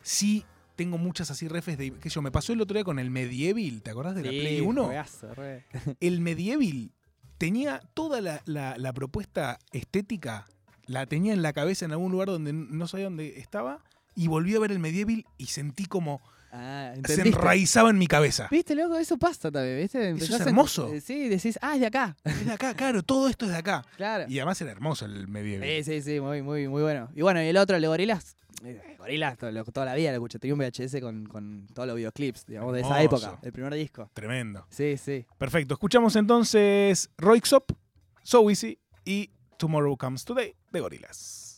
sí tengo muchas así refes de que yo me pasó el otro día con el Medieval, ¿te acordás de la Sí, Play 1? juegazo, re. El Medieval tenía toda la, la- la propuesta estética, la tenía en la cabeza en algún lugar donde no sabía dónde estaba y volví a ver el Medieval y sentí como Ah, se enraizaba en mi cabeza. ¿Viste, loco? Eso pasa también, ¿viste? es Empezás a- hermoso. eh, Sí, decís, ah, es de acá. Es de acá, claro, todo esto es de acá. Claro. Y además era hermoso el Medieval. Sí, sí, sí, muy, muy, muy bueno. Y bueno, y el otro, el de Gorilas. eh, Gorilas, todo toda la vida lo escuché. Tenía un VHS con, con todos los videoclips, digamos, de esa época, el primer disco. Tremendo. Sí, sí. Perfecto. Escuchamos entonces Roixop, So Easy y Tomorrow Comes Today de Gorilas.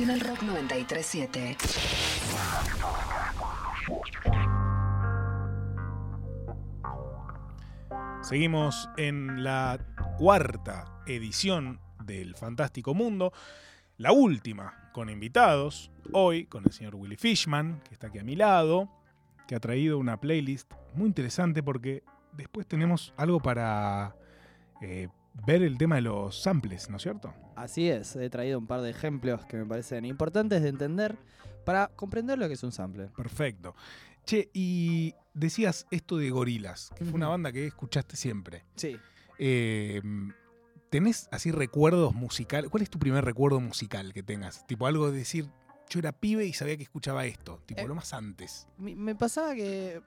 Nacional Rock 937. Seguimos en la cuarta edición del Fantástico Mundo, la última con invitados, hoy con el señor Willy Fishman, que está aquí a mi lado, que ha traído una playlist muy interesante porque después tenemos algo para eh, ver el tema de los samples, ¿no es cierto? Así es, he traído un par de ejemplos que me parecen importantes de entender para comprender lo que es un sample. Perfecto. Che, y decías esto de Gorilas, que fue una banda que escuchaste siempre. Sí. Eh, ¿Tenés así recuerdos musicales? ¿Cuál es tu primer recuerdo musical que tengas? Tipo algo de decir, yo era pibe y sabía que escuchaba esto. Tipo, Eh, lo más antes. Me pasaba que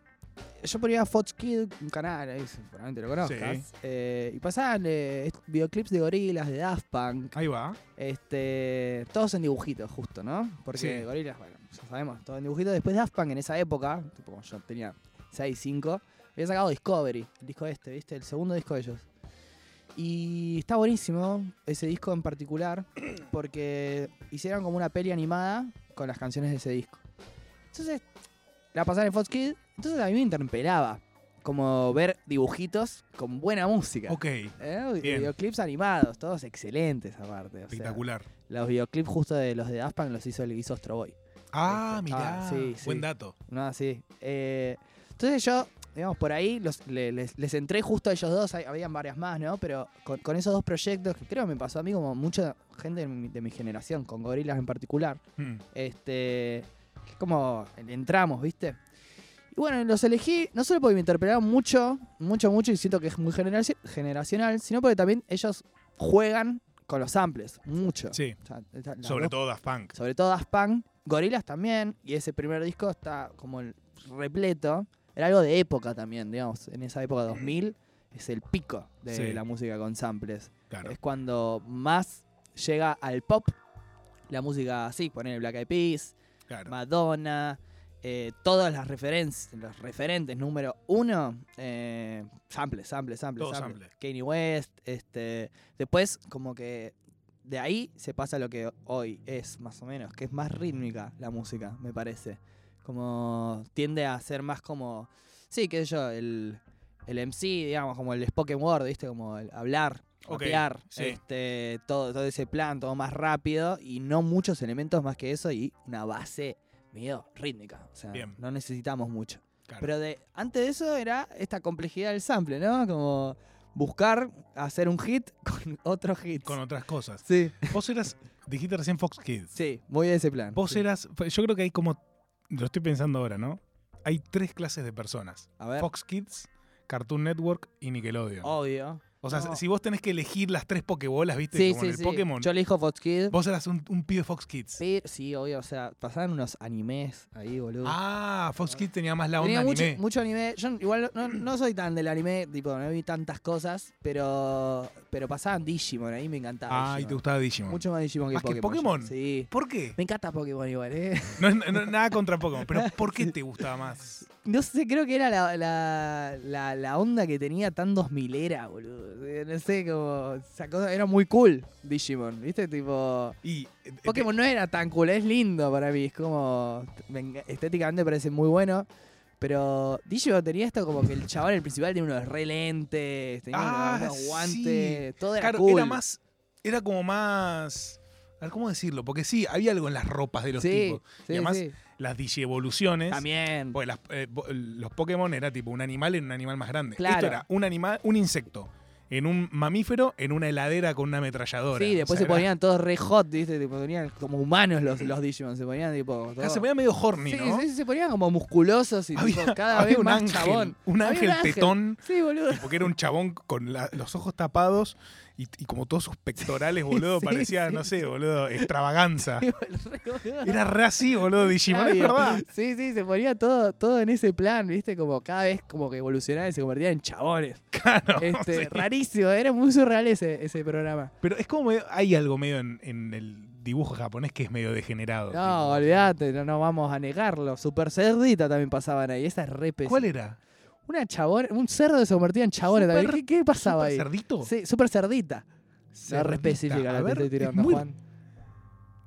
yo ponía Fox Kid, un canal, ahí seguramente lo conozcas. Sí. eh, y pasaban eh, videoclips de gorilas, de Daft Punk. Ahí va. Este, todos en dibujitos, justo, ¿no? Porque Sí. gorilas, bueno, ya sabemos, todo en dibujitos. Después Daft Punk en esa época, tipo yo tenía 6, 5, había sacado Discovery, el disco este, ¿viste? El segundo disco de ellos. Y está buenísimo ese disco en particular porque hicieron como una peli animada con las canciones de ese disco. Entonces, la pasaron en Fox Kids, entonces a mí me interpelaba como ver dibujitos con buena música. Ok. ¿eh? Videoclips animados, todos excelentes aparte. o sea, Espectacular. los videoclips justo de los de Daft Punk los hizo el hizo Astro Boy. Ah, Ah, mirá. sí. Buen dato. No, sí. Eh, entonces yo, digamos, por ahí los- les, les entré justo a ellos dos, habían varias más, ¿no? Pero con, con esos dos proyectos, que creo que me pasó a mí como mucha gente de mi, de mi generación, con Gorilas en particular, Mm. este, que como entramos, ¿viste? Y bueno, los elegí no solo porque me interpelaron mucho, mucho, mucho, y siento que es muy generaci- generacional, sino porque también ellos juegan con los samples, mucho. Sí. O sea, Sobre dos todo Daft Punk. sobre todo Daft Punk, Gorilas también, y ese primer disco está como el repleto. Era algo de época también, digamos, en esa época 2000 es el pico de Sí. la música con samples. Claro. Es cuando más llega al pop la música así, poner Black Eyed Peas, claro. Madonna, eh, todas las referencias, los referentes número uno, eh, samples, Todo samples. sample. Kanye West, este, después como que de ahí se pasa lo que hoy es más o menos, que es más rítmica la música, me parece. Como tiende a ser más como, sí, qué sé yo, el, el MC, digamos, como el spoken word, ¿viste? Como el hablar, Sí. este, todo, todo ese plan, todo más rápido y no muchos elementos más que eso y una base medio rítmica. O sea, Bien. no necesitamos mucho. claro. Pero de antes de eso era esta complejidad del sample, ¿no? Como buscar hacer un hit [LAUGHS] con otro hit. Con otras cosas. Sí, Vos eras, dijiste recién Fox Kids. sí, voy a ese plan. Vos sí. eras, yo creo que hay como, lo estoy pensando ahora, ¿no? Hay tres clases de personas. A ver, Fox Kids, Cartoon Network y Nickelodeon. obvio. O sea, no. si vos tenés que elegir las tres Pokébolas, ¿viste? Sí, como sí, en el sí. Pokémon. Yo elijo Fox Kid. Vos eras un, un pibe Fox Kids. Pero, sí, obvio, o sea, pasaban unos animes ahí, boludo. Ah, Fox Kids tenía más la onda Tenía mucho anime. mucho anime. Yo igual no, no soy tan del anime, tipo, no vi tantas cosas, pero pero pasaban Digimon, ahí me encantaba. Ah, y te gustaba Digimon. Mucho más Digimon que ¿Más que Pokémon. Pokémon? yo. Sí. ¿Por qué? Me encanta Pokémon igual, ¿eh? No [LAUGHS] nada contra Pokémon, pero ¿por qué te gustaba más? No sé, creo que era la, la, la, la onda que tenía tan 2000 era, boludo. Eh, No sé, como. cosa- era muy cool Digimon, ¿viste? Tipo. Y eh, Pokémon no era tan cool, es lindo para mí. Es como. estéticamente me parece muy bueno. Pero Digimon tenía esto como que el chaval, el principal, tenía unos re lentes, tenía Ah, unos, guantes, todo era claro, cool. era más. Era como más. A ver, ¿cómo decirlo? Porque sí, había algo en las ropas de los sí, tipos. sí, y además, sí. Las digievoluciones. También. Porque las- eh, los Pokémon era tipo un animal en un animal más grande. Claro. Esto era un animal, un insecto, en un mamífero, en una heladera con una ametralladora. Sí, O después sea, se era- ponían todos re hot, ¿viste? Tipo, ponían como humanos los, los Digimon, se ponían tipo. Todo- se ponía medio horny, Sí, ¿no? sí, se ponían como musculosos y Había, tipo, [LAUGHS] cada había vez un más ángel, chabón. un ángel tetón, Sí, boludo. porque era un chabón con la- los ojos tapados y, y como todos sus pectorales, boludo, Sí, parecía, sí, no sé, boludo, extravaganza. Era re así, boludo, Digimon, es verdad. Sí, sí, se ponía todo, todo en ese plan, ¿viste? Como cada vez como que evolucionaban y se convertían en chabones. Claro. [LAUGHS] Este, sí. Rarísimo, era muy surreal ese, ese programa. Pero es como medio- hay algo medio en, en el dibujo japonés que es medio degenerado. No, olvídate, no, no vamos a negarlo. Super cerdita también pasaban ahí, esa es re pesada. ¿Cuál era? Una chabón, un cerdo se convertía en Super- también. ¿Qué, qué pasaba ¿Super ahí? cerdito? Sí, super cerdita. No, Cerdita. re específica A la que estoy es tirando, muy- Juan.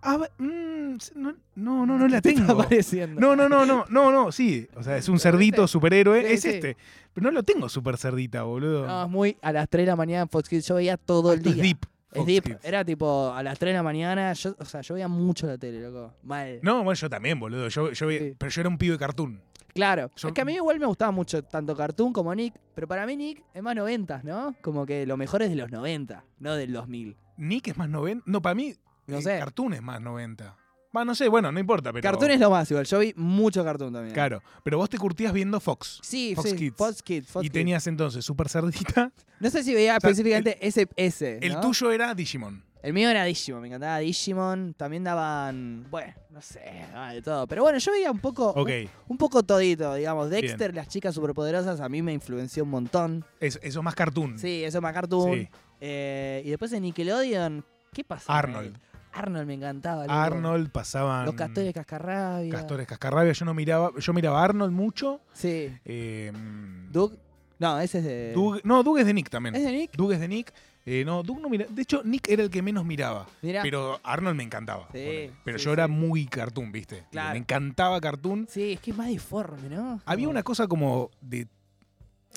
A ver, mm, no, no, no, no [LAUGHS] la ¿Qué te está tengo. No, no, no, no, no, no, sí. O sea, es un [LAUGHS] cerdito superhéroe, Sí, es sí. este. Pero no lo tengo super cerdita, boludo. No, es muy a las 3 de la mañana en Fox Kids. Yo veía todo el Esto es día. deep. Es deep. Kids. Era tipo a las 3 de la mañana. Yo, o sea, yo veía mucho la tele, loco. Mal. No, bueno, yo también, boludo. Yo, yo Sí. Pero yo era un pibe de cartoon. Claro. Yo- Es que a mí igual me gustaba mucho tanto Cartoon como Nick. Pero para mí Nick es más 90, ¿no? Como que lo mejor es de los 90, no del 2000. Nick es más 90. No, para mí, No eh, sé. Cartoon es más 90. Va, no sé, bueno, no importa, pero. Cartoon es lo más igual. Yo vi mucho Cartoon también. Claro, pero vos te curtías viendo Fox. Sí, Fox sí. Kids. Fox Kids. Fox y Kids. tenías entonces Super Cerdita. No sé si veía [LAUGHS] O sea, específicamente ese. ese El tuyo era Digimon. El mío era Digimon, me encantaba Digimon. También daban, bueno, no sé, daba de todo. Pero bueno, yo veía un poco, Ok, un, un poco todito, digamos. Dexter, las chicas superpoderosas, a mí me influenció un montón. eso, eso es más cartoon. Sí, eso más cartoon. Sí. Eh, y después en Nickelodeon, ¿qué pasaba? Arnold. Arnold me encantaba. Arnold pasaban. Los castores cascarrabia. Castores Cascarrabia. Yo no miraba. Yo miraba a Arnold mucho. Sí. Eh, Doug. No, ese es de. Doug- no, Doug es de Nick también. ¿Es de Nick? Doug es de Nick. Eh, no, Doug no mira. De hecho, Nick era el que menos miraba. Mirá. Pero Arnold me encantaba. Sí. Pero sí, yo era muy cartoon, ¿viste? Claro. Me encantaba cartoon. Sí, es que es más deforme, ¿no? Había una cosa como de.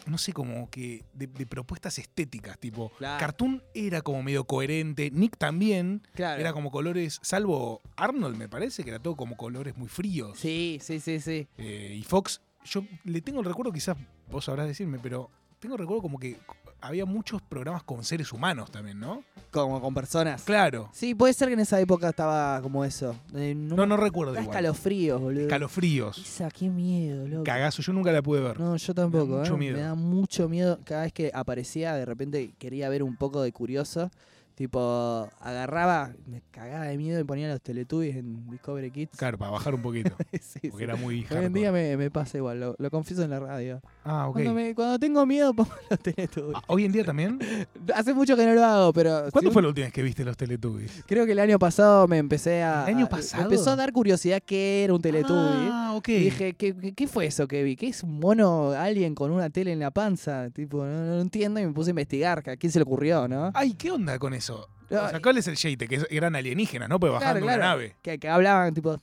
No sé, como que. De, de propuestas estéticas. Tipo, Claro. cartoon era como medio coherente. Nick también. Claro. Era como colores. Salvo Arnold, me parece, que era todo como colores muy fríos. Sí, sí, sí, sí. Eh, y Fox, yo le tengo el recuerdo, quizás vos sabrás decirme, pero tengo el recuerdo como que había muchos programas con seres humanos también, ¿no? Como con personas. Claro. Sí, puede ser que en esa época estaba como eso. Eh, No, no recuerdo Da igual. escalofríos, boludo. Escalofríos. Esa, qué miedo, loco. Cagazo, yo nunca la pude ver. No, yo tampoco. Me da mucho ¿eh? miedo. Me da mucho miedo. Cada vez que aparecía, de repente quería ver un poco de curioso. Tipo, agarraba, me cagaba de miedo y ponía los Teletubbies en Discovery Kids. Claro, para bajar un poquito. [LAUGHS] Sí, Porque sí. era muy Hoy en día me, me pasa igual, lo, lo confieso en la radio. Ah, ok. Cuando, me- cuando tengo miedo [LAUGHS] pongo los Teletubbies. Ah, ¿Hoy en día también? [LAUGHS] Hace mucho que no lo hago, pero... ¿Cuándo si fue un- la última vez que viste los Teletubbies? Creo que el año pasado me empecé a... ¿El año pasado? Me empezó a dar curiosidad qué era un Teletubby. Ah, ok. Y dije, ¿qué, qué, qué fue eso que vi? ¿Qué es un mono, alguien con una tele en la panza? Tipo, no, no entiendo y me puse a investigar. ¿A quién se le ocurrió, no? Ay, ¿qué onda con eso? No, O sea, ¿cuál es el shade? Que eran alienígenas, ¿no? Pues Claro, bajando claro. una nave. Que, que hablaban, tipo...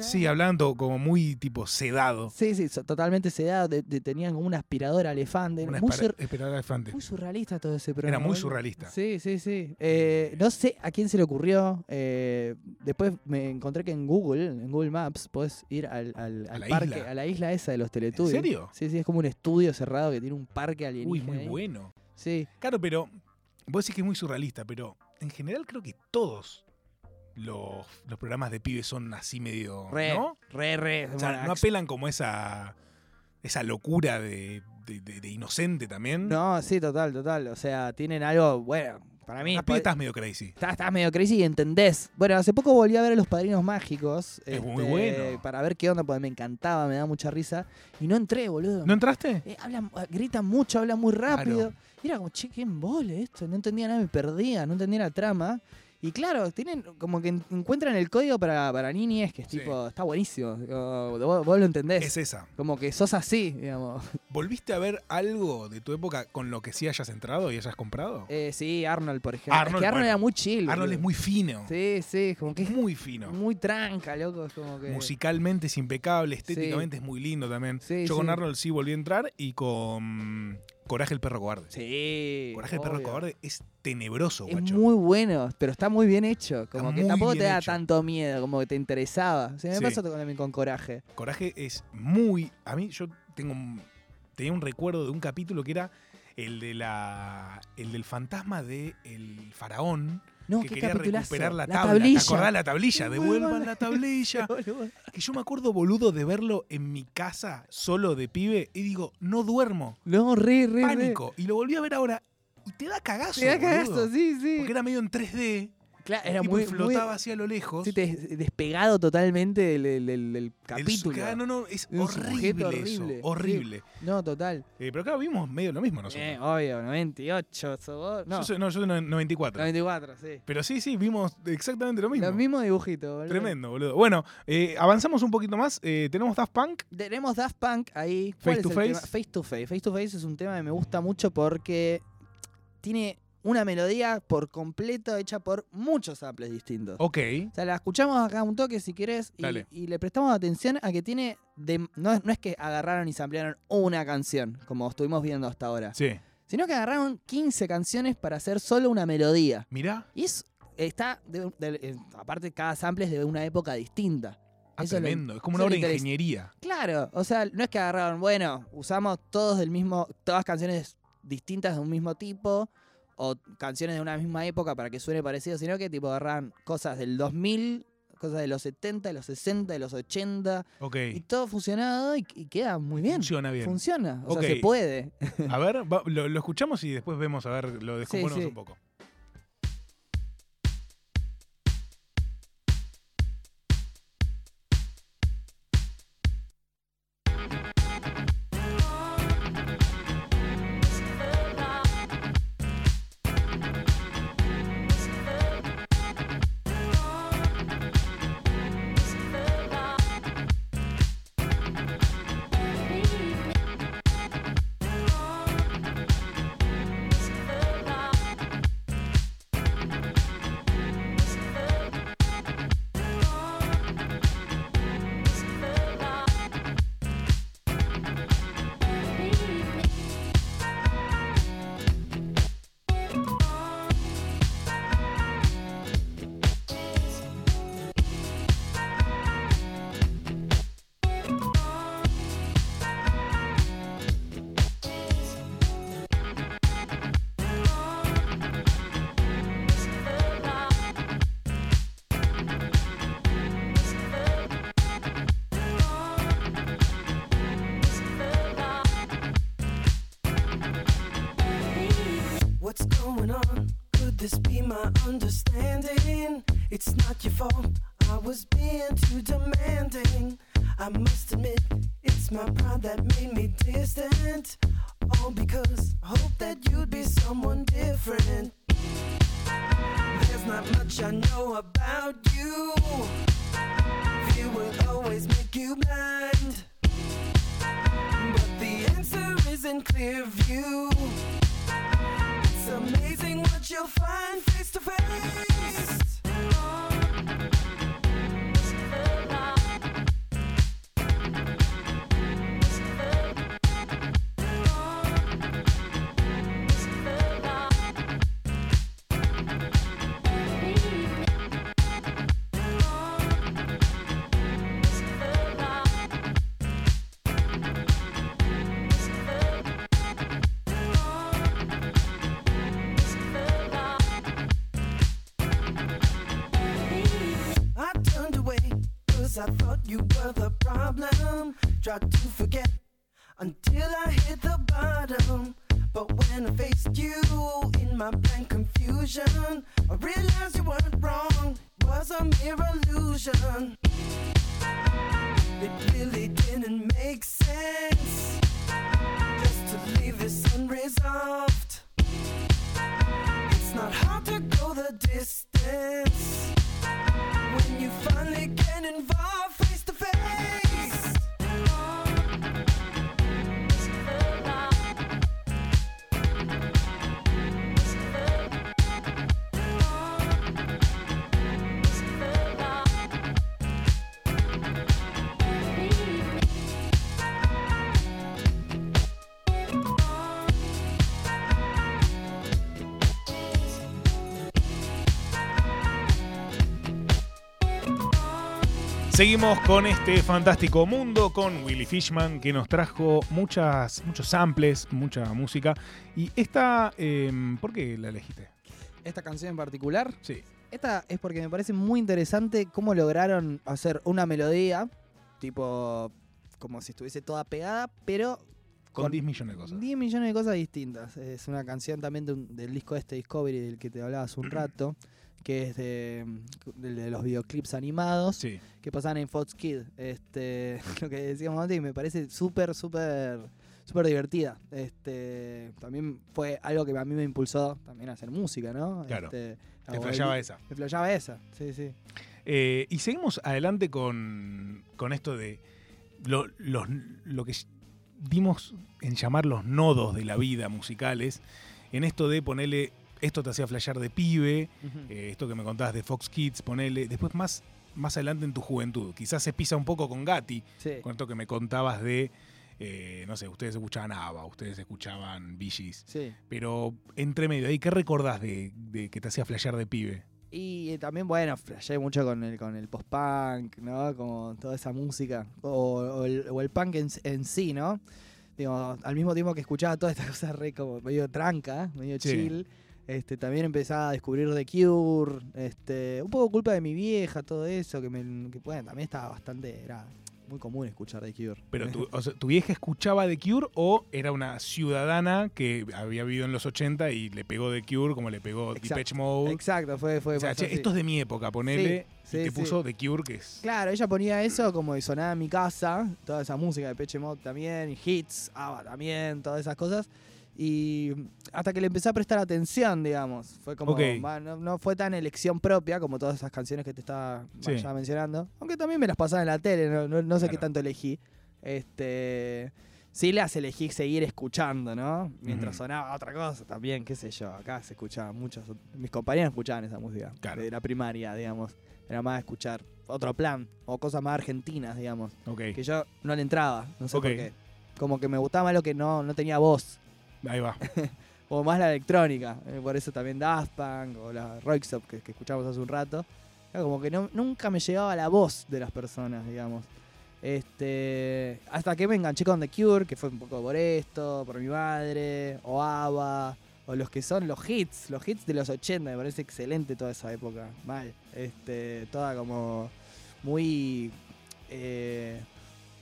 Sí, hablando como muy tipo sedado. Sí, sí, totalmente sedado. de- de- tenían como una aspiradora elefante. Una muy, elefante. muy surrealista todo ese programa. Era muy surrealista. Sí, sí, sí. Eh, no sé a quién se le ocurrió. eh, después me encontré que en Google, en Google Maps, podés ir al, al- parque, isla. a la isla esa de los Teletubbies. serio? Sí, sí, es como un estudio cerrado que tiene un parque Uy, alienígena. muy ahí. bueno. Sí, Claro, pero vos decís que es muy surrealista, pero en general creo que todos los, los programas de pibes son así medio, re, ¿no? re, re. O sea, no apelan como esa esa locura de, de- de- de inocente también. no, sí, total, total. O sea, tienen algo, bueno, para mí... Pibes estás medio crazy. Estás, estás medio crazy y entendés. Bueno, hace poco volví a ver a Los Padrinos Mágicos. este, Es muy bueno. Para ver qué onda, porque me encantaba, me da mucha risa. Y no entré, boludo. ¿No entraste? Eh, hablan, gritan mucho, hablan muy rápido. Claro. Y era como, che, qué embole esto. No entendía nada, me perdía, no entendía la trama. Y claro, tienen como que en- encuentran el código para, para niñes, que es Sí. tipo, está buenísimo. Vos, vos lo entendés. Es esa. Como que sos así, digamos. ¿Volviste a ver algo de tu época con lo que sí hayas entrado y hayas comprado? Eh, sí, Arnold, por ejemplo. Arnold, es que Arnold bueno. era muy chill. Arnold es muy fino. Sí, sí, como que es Muy fino. muy tranca, loco. Es como que... Musicalmente es impecable, estéticamente es muy lindo también. Sí, Yo con. Arnold sí volví a entrar y con Coraje el perro cobarde. Sí. Coraje el perro cobarde es tenebroso, Es guacho. muy bueno, pero está muy bien hecho. Como Está que tampoco te da hecho. tanto miedo, como que te interesaba. O sea, me Sí. pasó también con Coraje. Coraje es muy. A mí, yo tengo un- tenía un recuerdo de un capítulo que era el de la. el del fantasma de el faraón No, que quería capitulazo. recuperar la, La tabla. tablilla. ¿Te acordás la tablilla? Devuelvan la [LAUGHS] tablilla. Que yo me acuerdo, boludo, de verlo en mi casa, solo de pibe, y digo, no duermo. No, re, re, re. Pánico. Y lo volví a ver ahora. Y te da cagazo. Te da boludo. cagazo, sí, sí. Porque era medio en 3D. Claro, era muy, flotaba muy- hacia lo lejos. sí, despegado totalmente del, del- del- del El su- capítulo. no, no, es sujeto horrible, eso. horrible, Horrible. No, total. Eh, pero claro, vimos medio lo mismo nosotros. Eh, obvio, 98. sos vos. No, Yo soy, no, yo soy no- 94. 94, sí. Pero sí, sí, vimos exactamente lo mismo. Los mismos dibujitos, boludo. Tremendo, boludo. Bueno, eh, avanzamos un poquito más. Eh, tenemos Daft Punk. Tenemos Daft Punk ahí. ¿Cuál Face es to el Face. tema? Face to Face. Face to Face es un tema que me gusta mucho porque tiene una melodía por completo hecha por muchos samples distintos. Ok. O sea, la escuchamos acá un toque si querés y, Dale. y le prestamos atención a que tiene... de- no, es, no es que agarraron y samplearon una canción, como estuvimos viendo hasta ahora, Sí. sino que agarraron 15 canciones para hacer solo una melodía. Mirá. Y es, está, de- de- eh, aparte cada sample es de una época distinta. Ah, Eso es lo- tremendo. es como una obra de ingeniería. Claro, o sea, no es que agarraron, bueno, usamos todos del mismo, todas canciones distintas de un mismo tipo o canciones de una misma época para que suene parecido, sino que tipo agarran cosas del 2000, cosas de los 70, de los 60, de los 80 Ok. y todo fusionado y, y queda muy bien. Funciona bien. Funciona, o sea, se puede. A ver, va- lo, lo escuchamos y después vemos, a ver, lo descomponemos sí. un poco. Seguimos con este fantástico mundo con Willy Fishman que nos trajo muchas, muchos samples, mucha música. Y esta, em, ¿por qué la elegiste? Esta canción en particular, Sí. esta es porque me parece muy interesante cómo lograron hacer una melodía, tipo como si estuviese toda pegada, pero Con Con 10 millones de cosas. 10 millones de cosas distintas. Es una canción también de un- del disco este Discovery del que te hablaba hace un rato, que es de, del de los videoclips animados Sí. que pasaban en Fox Kid. Este, [LAUGHS] lo que decíamos antes y me parece súper, súper, súper divertida. Este, también fue algo que a mí me impulsó también a hacer música, ¿no? Claro. Este, Te a- flasheaba esa. Me flasheaba esa, sí, sí. Eh, y seguimos adelante con, con esto de lo, los- lo que dimos en llamar los nodos de la vida musicales, en esto de ponerle, esto te hacía flashear de pibe, eh, esto que me contabas de Fox Kids, ponele, después más, más adelante en tu juventud, quizás se pisa un poco con Gatti, Sí. con esto que me contabas de, eh, no sé, ustedes escuchaban ABBA, ustedes escuchaban Gees, Sí. pero entre medio ahí, ¿qué recordás de, de que te hacía flashear de pibe? Y eh, también, bueno, flashé mucho con el, con el post-punk, ¿no? Como toda esa música. O, o el, o el punk en, en sí, ¿no? Digo, al mismo tiempo que escuchaba toda esta [LAUGHS] cosa re como medio tranca, medio Sí. chill, este, también empezaba a descubrir The Cure, este, un poco culpa de mi vieja, todo eso, que, me, que bueno, también estaba bastante, era muy común escuchar The Cure. Pero [LAUGHS] tu, o sea, ¿tu vieja escuchaba The Cure o era una ciudadana que había vivido en los 80 y le pegó The Cure como le pegó Exacto. Depeche Mode? Exacto, fue, fue O sea, pasó che, esto es de mi época, ponele. Sí, y sí, te puso. The Cure, que es. Claro, ella ponía eso como y sonaba en mi casa, toda esa música de Peche Mod también, y hits, ABBA también, todas esas cosas. Y hasta que le empecé a prestar atención, digamos. Fue como, no, no fue tan elección propia como todas esas canciones que te estaba Sí. ya mencionando. Aunque también me las pasaba en la tele, no, no- no sé qué tanto elegí. Este, sí las elegí seguir escuchando, ¿no? Mientras sonaba otra cosa también, qué sé yo. Acá se escuchaba muchas, mis compañeros escuchaban esa música. Claro. De la primaria, digamos. Era más escuchar otro plan o cosas más argentinas, digamos. Ok, Que yo no le entraba, no sé por qué. Como que me gustaba lo que no, no tenía voz. Ahí va. [LAUGHS] O más la electrónica. eh, por eso también Daft Punk o la Roixop que, escuchamos hace un rato. Como que nunca me llegaba la voz de las personas, digamos. Este, hasta que me enganché con The Cure, que fue un poco por esto, por mi madre, o ABBA, o los que son los hits, los hits de los 80, me parece excelente toda esa época, mal. Este, toda como muy eh,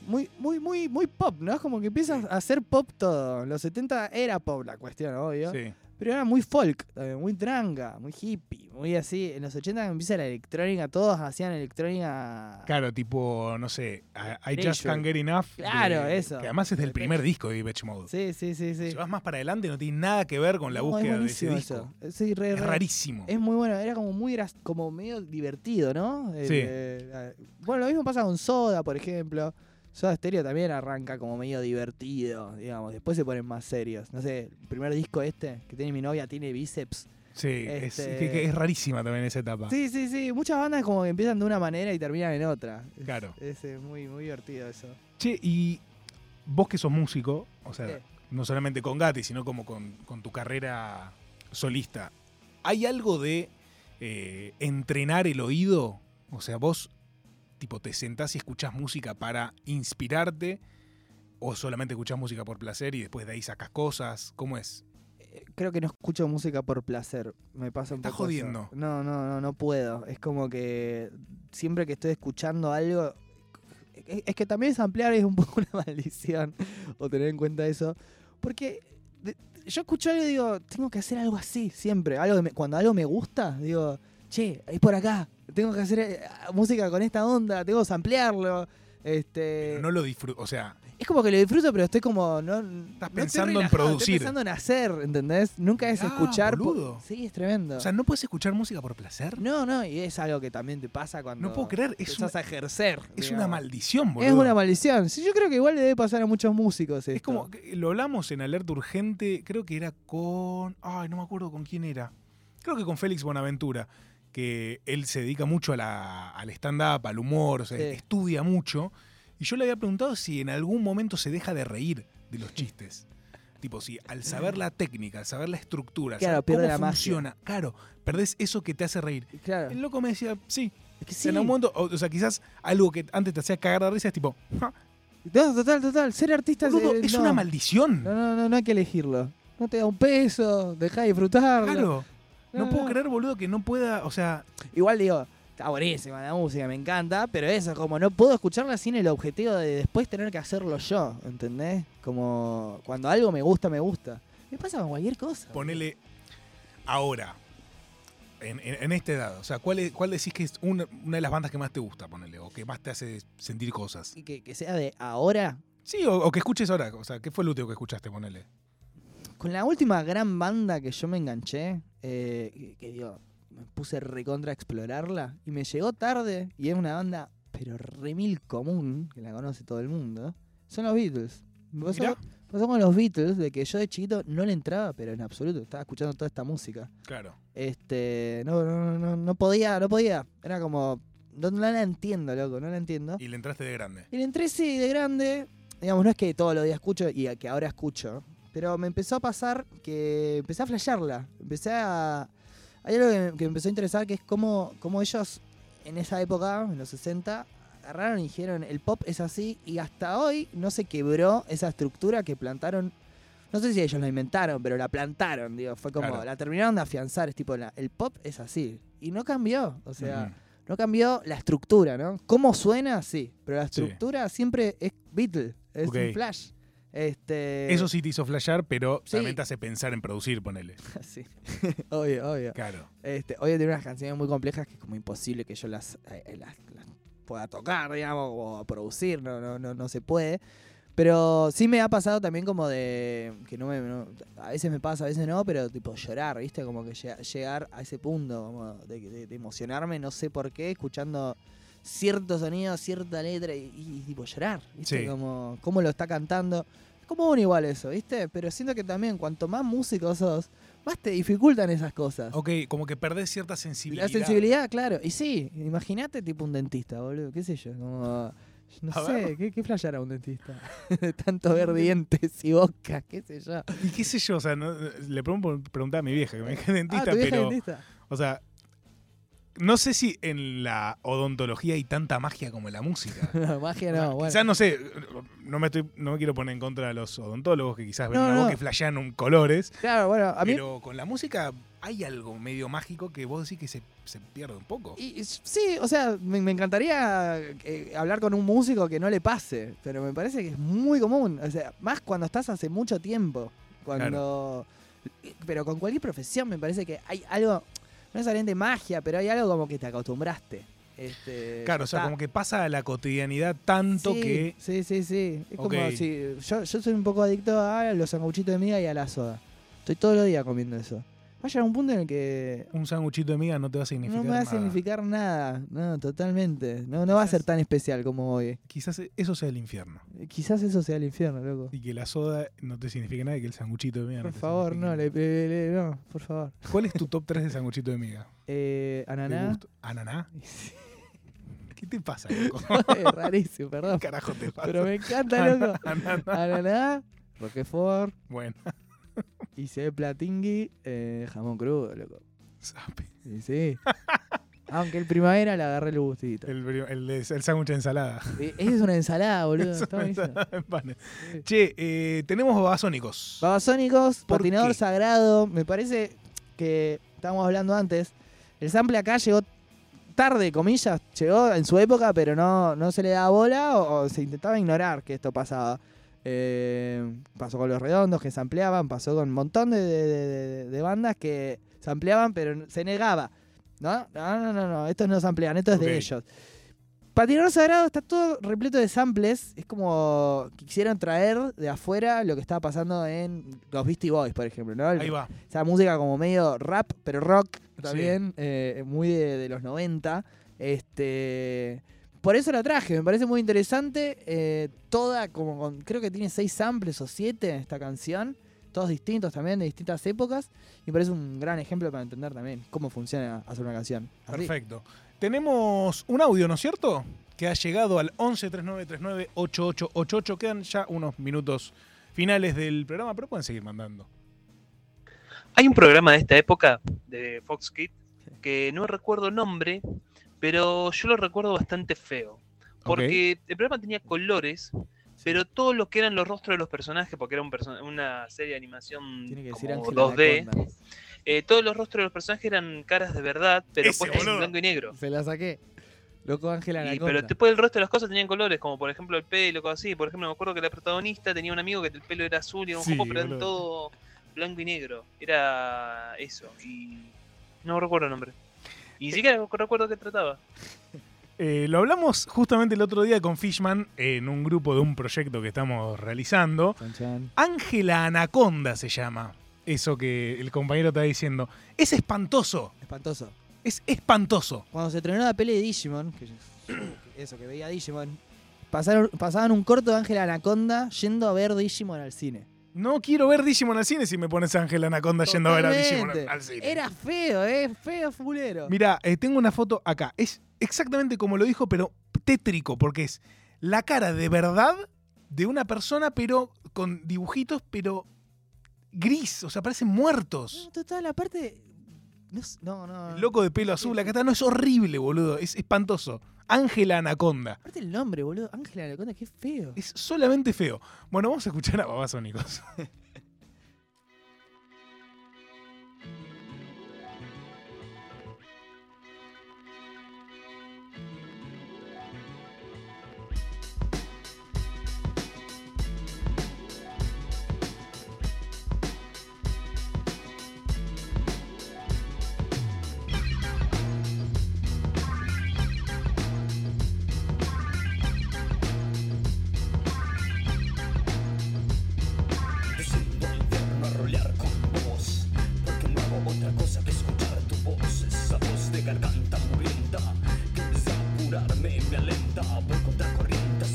muy, muy, muy, muy pop, ¿no? Es como que empiezas a hacer pop todo. En los 70 era pop la cuestión, obvio. Sí. Pero era muy folk, también, muy tranca, muy hippie, muy así. En los 80 empieza la electrónica, todos hacían electrónica. Claro, tipo, no sé, I, I Just. Can't Get Enough. Claro, de- eso. Que además es del De primer disco de Depeche Mode. Sí, sí, sí, sí. Si vas más para adelante no tiene nada que ver con la No, es búsqueda de ese disco. eso. Sí, re, Es re. rarísimo. Es muy bueno, era como muy como medio divertido, ¿no? El, Sí. eh, eh, bueno, lo mismo pasa con Soda, por ejemplo. Soda Stereo también arranca como medio divertido, digamos. Después se ponen más serios. No sé, el primer disco este que tiene mi novia tiene bíceps. Sí, es, Este- que, que es rarísima también esa etapa. Sí, sí, sí. Muchas bandas como que empiezan de una manera y terminan en otra. Es- Claro. Es, eh, muy, muy divertido eso. Che, y vos que sos músico, o sea, no solamente con Gatti, sino como con, con tu carrera solista, ¿hay algo de eh, entrenar el oído? O sea, vos, tipo, te sentás y escuchás música para inspirarte, o solamente escuchás música por placer y después de ahí sacas cosas, ¿cómo es? Eh, Creo que no escucho música por placer. Me pasa un Estás poco. eso. jodiendo. No, no, no, no puedo. Es como que siempre que estoy escuchando algo. Es que también es ampliar es un [LAUGHS] poco una maldición. O tener en cuenta eso. Porque yo escucho algo y digo, tengo que hacer algo así siempre. Algo me- cuando algo me gusta, digo, che, es por acá. Tengo que hacer eh, música con esta onda, tengo que ampliarlo. Este, Pero no lo disfruto, o sea, es como que lo disfruto, pero estoy como. No, Estás no pensando en [LAUGHS] producir. Estoy pensando en hacer, ¿entendés? Nunca es Ah, escuchar. boludo. Sí, es tremendo. o sea, ¿no puedes escuchar música por placer? no, no, y es algo que también te pasa cuando. No puedo creer, es una- a ejercer. Es digamos. una maldición, boludo. Es una maldición. Sí, yo creo que igual le debe pasar a muchos músicos. Es esto. como, que lo hablamos en Alerta Urgente, creo que era con. Ay, no me acuerdo con quién era. Creo que con Félix Bonaventura, que él se dedica mucho a la- al stand-up, al humor, o sea, Sí. estudia mucho. Y yo le había preguntado si en algún momento se deja de reír de los chistes. [LAUGHS] tipo, si al saber la técnica, al saber la estructura, Claro, saber cómo la magia. funciona, claro, perdés eso que te hace reír. Claro. El loco me decía, sí. Es que sí. En algún momento, o, o sea, quizás algo que antes te hacía cagar de risa es tipo, [LAUGHS] "Ja, No, total, total. Ser artista es- boludo, eh, es no. una maldición. No, no, no, no hay que elegirlo. No te da un peso, deja de disfrutarlo. Claro. No, No, puedo creer, boludo, que no pueda, o sea, Igual digo, está buenísima la música, me encanta, pero eso, como no puedo escucharla sin el objetivo de después tener que hacerlo yo, ¿entendés? Como cuando algo me gusta, me gusta. Me pasa con cualquier cosa. ponele ahora, en, en- en esta edad, o sea, ¿cuál, es- cuál decís que es una, una de las bandas que más te gusta, ponele, o que más te hace sentir cosas? Y que, que sea de ahora. Sí, o, o que escuches ahora, o sea, ¿qué fue el último que escuchaste, ponele? Con la última gran banda que yo me enganché, eh, que, que digo, me puse recontra a explorarla y me llegó tarde y es una banda, pero remil común, que la conoce todo el mundo, son los Beatles. Me pasó, con los Beatles de que yo de chiquito no le entraba, pero en absoluto, estaba escuchando toda esta música. Claro. Este, no, no, no, no podía, no podía. Era como, no, no la entiendo, loco, no la entiendo. Y le entraste de grande. Y le entré sí de grande, digamos, no es que todos los días escucho y que ahora escucho, pero me empezó a pasar que empecé a flashearla, empecé a... Hay algo que, que me empezó a interesar que es cómo, cómo ellos en esa época, en los 60, agarraron y dijeron, el pop es así y hasta hoy no se quebró esa estructura que plantaron. No sé si ellos la inventaron, pero la plantaron, digo, fue como, Claro. la terminaron de afianzar, es tipo, la- el pop es así. Y no cambió, o sea, no cambió la estructura, ¿no? ¿Cómo suena? Sí, pero la Sí. estructura siempre es Beatle, es un flash. Este, Eso sí te hizo flashear, pero Sí. también te hace pensar en producir, ponele. [LAUGHS] sí. [LAUGHS] obvio, obvio. Claro. Este, hoy tiene unas canciones muy complejas que es como imposible que yo las, eh, las, las pueda tocar, digamos, o producir, no, no, no, no se puede. Pero sí me ha pasado también como de que no me no- a veces me pasa, a veces no, pero tipo llorar, ¿viste? Como que llega- llegar a ese punto como de, de- de emocionarme, no sé por qué, escuchando cierto sonido, cierta letra y, y tipo llorar, ¿viste? Sí. Como cómo lo está cantando. Es como un igual eso, ¿viste? Pero siento que también cuanto más músico sos, más te dificultan esas cosas. Ok, como que perdés cierta sensibilidad. La sensibilidad, claro. Y sí, imagínate tipo un dentista, boludo. ¿Qué sé yo? Como. No [LAUGHS] A sé, ver. ¿qué, qué flashará un dentista? [LAUGHS] De tanto ver dientes y boca, qué sé yo. Y qué sé yo, o sea, no- le pregunto, preguntaba a mi vieja, que me dije dentista, ah, ¿tu vieja pero. dentista? O sea, no sé si en la odontología hay tanta magia como en la música. [LAUGHS] No, magia O sea, no, bueno. Quizás, no sé, no me, estoy, no me quiero poner en contra de los odontólogos que quizás ven No, una no. voz que flashean un colores, Claro, bueno, a mí. pero con la música hay algo medio mágico que vos decís que se, se pierde un poco. y- y sí, o sea, me, me encantaría eh, hablar con un músico que no le pase, pero me parece que es muy común. O sea, más cuando estás hace mucho tiempo. Cuando. Pero con cualquier profesión me parece que hay algo, no necesariamente magia, pero hay algo como que te acostumbraste. Este, Claro, o sea, como que pasa a la cotidianidad tanto sí, que. Sí, sí, sí. Es como si. Yo, yo soy un poco adicto a los sanguchitos de miga y a la soda. Estoy todos los días comiendo eso. Va a llegar un punto en el que Un sanguchito de miga no te va a significar no me va a nada. significar nada. No, totalmente. No, no va a ser tan especial como hoy. Quizás eso sea el infierno. Quizás eso sea el infierno, loco. Y que la soda no te signifique nada y que el sanguchito de miga Por no te favor, no, le, le- le- no, por favor. nada. ¿Cuál es tu top 3 de sanguchito de miga? [LAUGHS] Eh, ¿De ananá. ¿Ananá? [LAUGHS] ¿Qué te pasa, [LAUGHS] loco? es rarísimo, perdón. ¿Qué carajo te pasa? Pero me encanta, loco. Ananá. Ananá, Roquefort Bueno, hay platingui, eh, jamón crudo, loco. sabe. Sí, sí. [LAUGHS] Aunque el primavera le agarré el gustito. El, el, el, sándwich de ensalada. Esa es una ensalada, boludo. [LAUGHS] Es una ensalada en panes. Sí. Che, eh, tenemos babasónicos. Babasónicos, ¿Por patinador qué? sagrado. Me parece que estábamos hablando antes. El sample acá llegó tarde, comillas, llegó en su época, pero no, no se le daba bola o, o se intentaba ignorar que esto pasaba. Eh, pasó con los redondos que sampleaban, pasó con un montón de, de- de- de- de bandas que sampleaban, pero se negaba. No, no, no, no, no, estos no samplean, esto es Ok. de ellos. Patinador Sagrado está todo repleto de samples. Es como que quisieron traer de afuera lo que estaba pasando en los Beastie Boys, por ejemplo. ¿no? Ahí va. esa música como medio rap, pero rock también, eh, muy de, de los 90. Este, por eso la traje, me parece muy interesante. eh, toda, como con- creo que tiene seis samples o siete esta canción, todos distintos también, de distintas épocas. Y me parece un gran ejemplo para entender también cómo funciona hacer una canción. Así. Perfecto. Tenemos un audio, ¿no es cierto? Que ha llegado al 11 3939 8888. Quedan ya unos minutos finales del programa, pero pueden seguir mandando. Hay un programa de esta época de Fox Kids que no recuerdo nombre, pero yo lo recuerdo bastante feo. Porque el programa tenía colores, pero todo lo que eran los rostros de los personajes, porque era un una serie de animación Tiene que decir como Ángela 2D, Anaconda. eh, todos los rostros de los personajes eran caras de verdad, pero Ese, puestas en blanco y negro. Se la saqué. Loco Ángela Y- pero después el resto de las cosas tenían colores, como por ejemplo el pelo, cosas así. Por ejemplo, me acuerdo que la protagonista tenía un amigo que el pelo era azul y un Sí, poco, pero eran todo blanco y negro. Era eso. Y no recuerdo el nombre. Y ni siquiera recuerdo qué trataba. Eh, lo hablamos justamente el otro día con Fishman en un grupo de un proyecto que estamos realizando. Ángela Anaconda se llama. Eso que el compañero está diciendo. Es espantoso. Espantoso. Es espantoso. Cuando se estrenó la peli de Digimon, que [COUGHS] eso que veía Digimon, pasaron, pasaban un corto de Ángela Anaconda yendo a ver Digimon al cine. No quiero ver Digimon al cine si me pones a Ángela Anaconda yendo a ver a Digimon al cine. Era feo, eh, feo fulero. Mira, eh, tengo una foto acá. Es exactamente como lo dijo, pero tétrico, porque es la cara de verdad de una persona, pero con dibujitos, pero gris. O sea, parecen muertos. No, total, aparte. No, no, no. El loco de pelo azul, acá está. No, es horrible, boludo. Es espantoso. Ángela Anaconda. Aparte el nombre, boludo. Ángela Anaconda, qué feo. Es solamente feo. Bueno, vamos a escuchar a Babasónicos. [LAUGHS]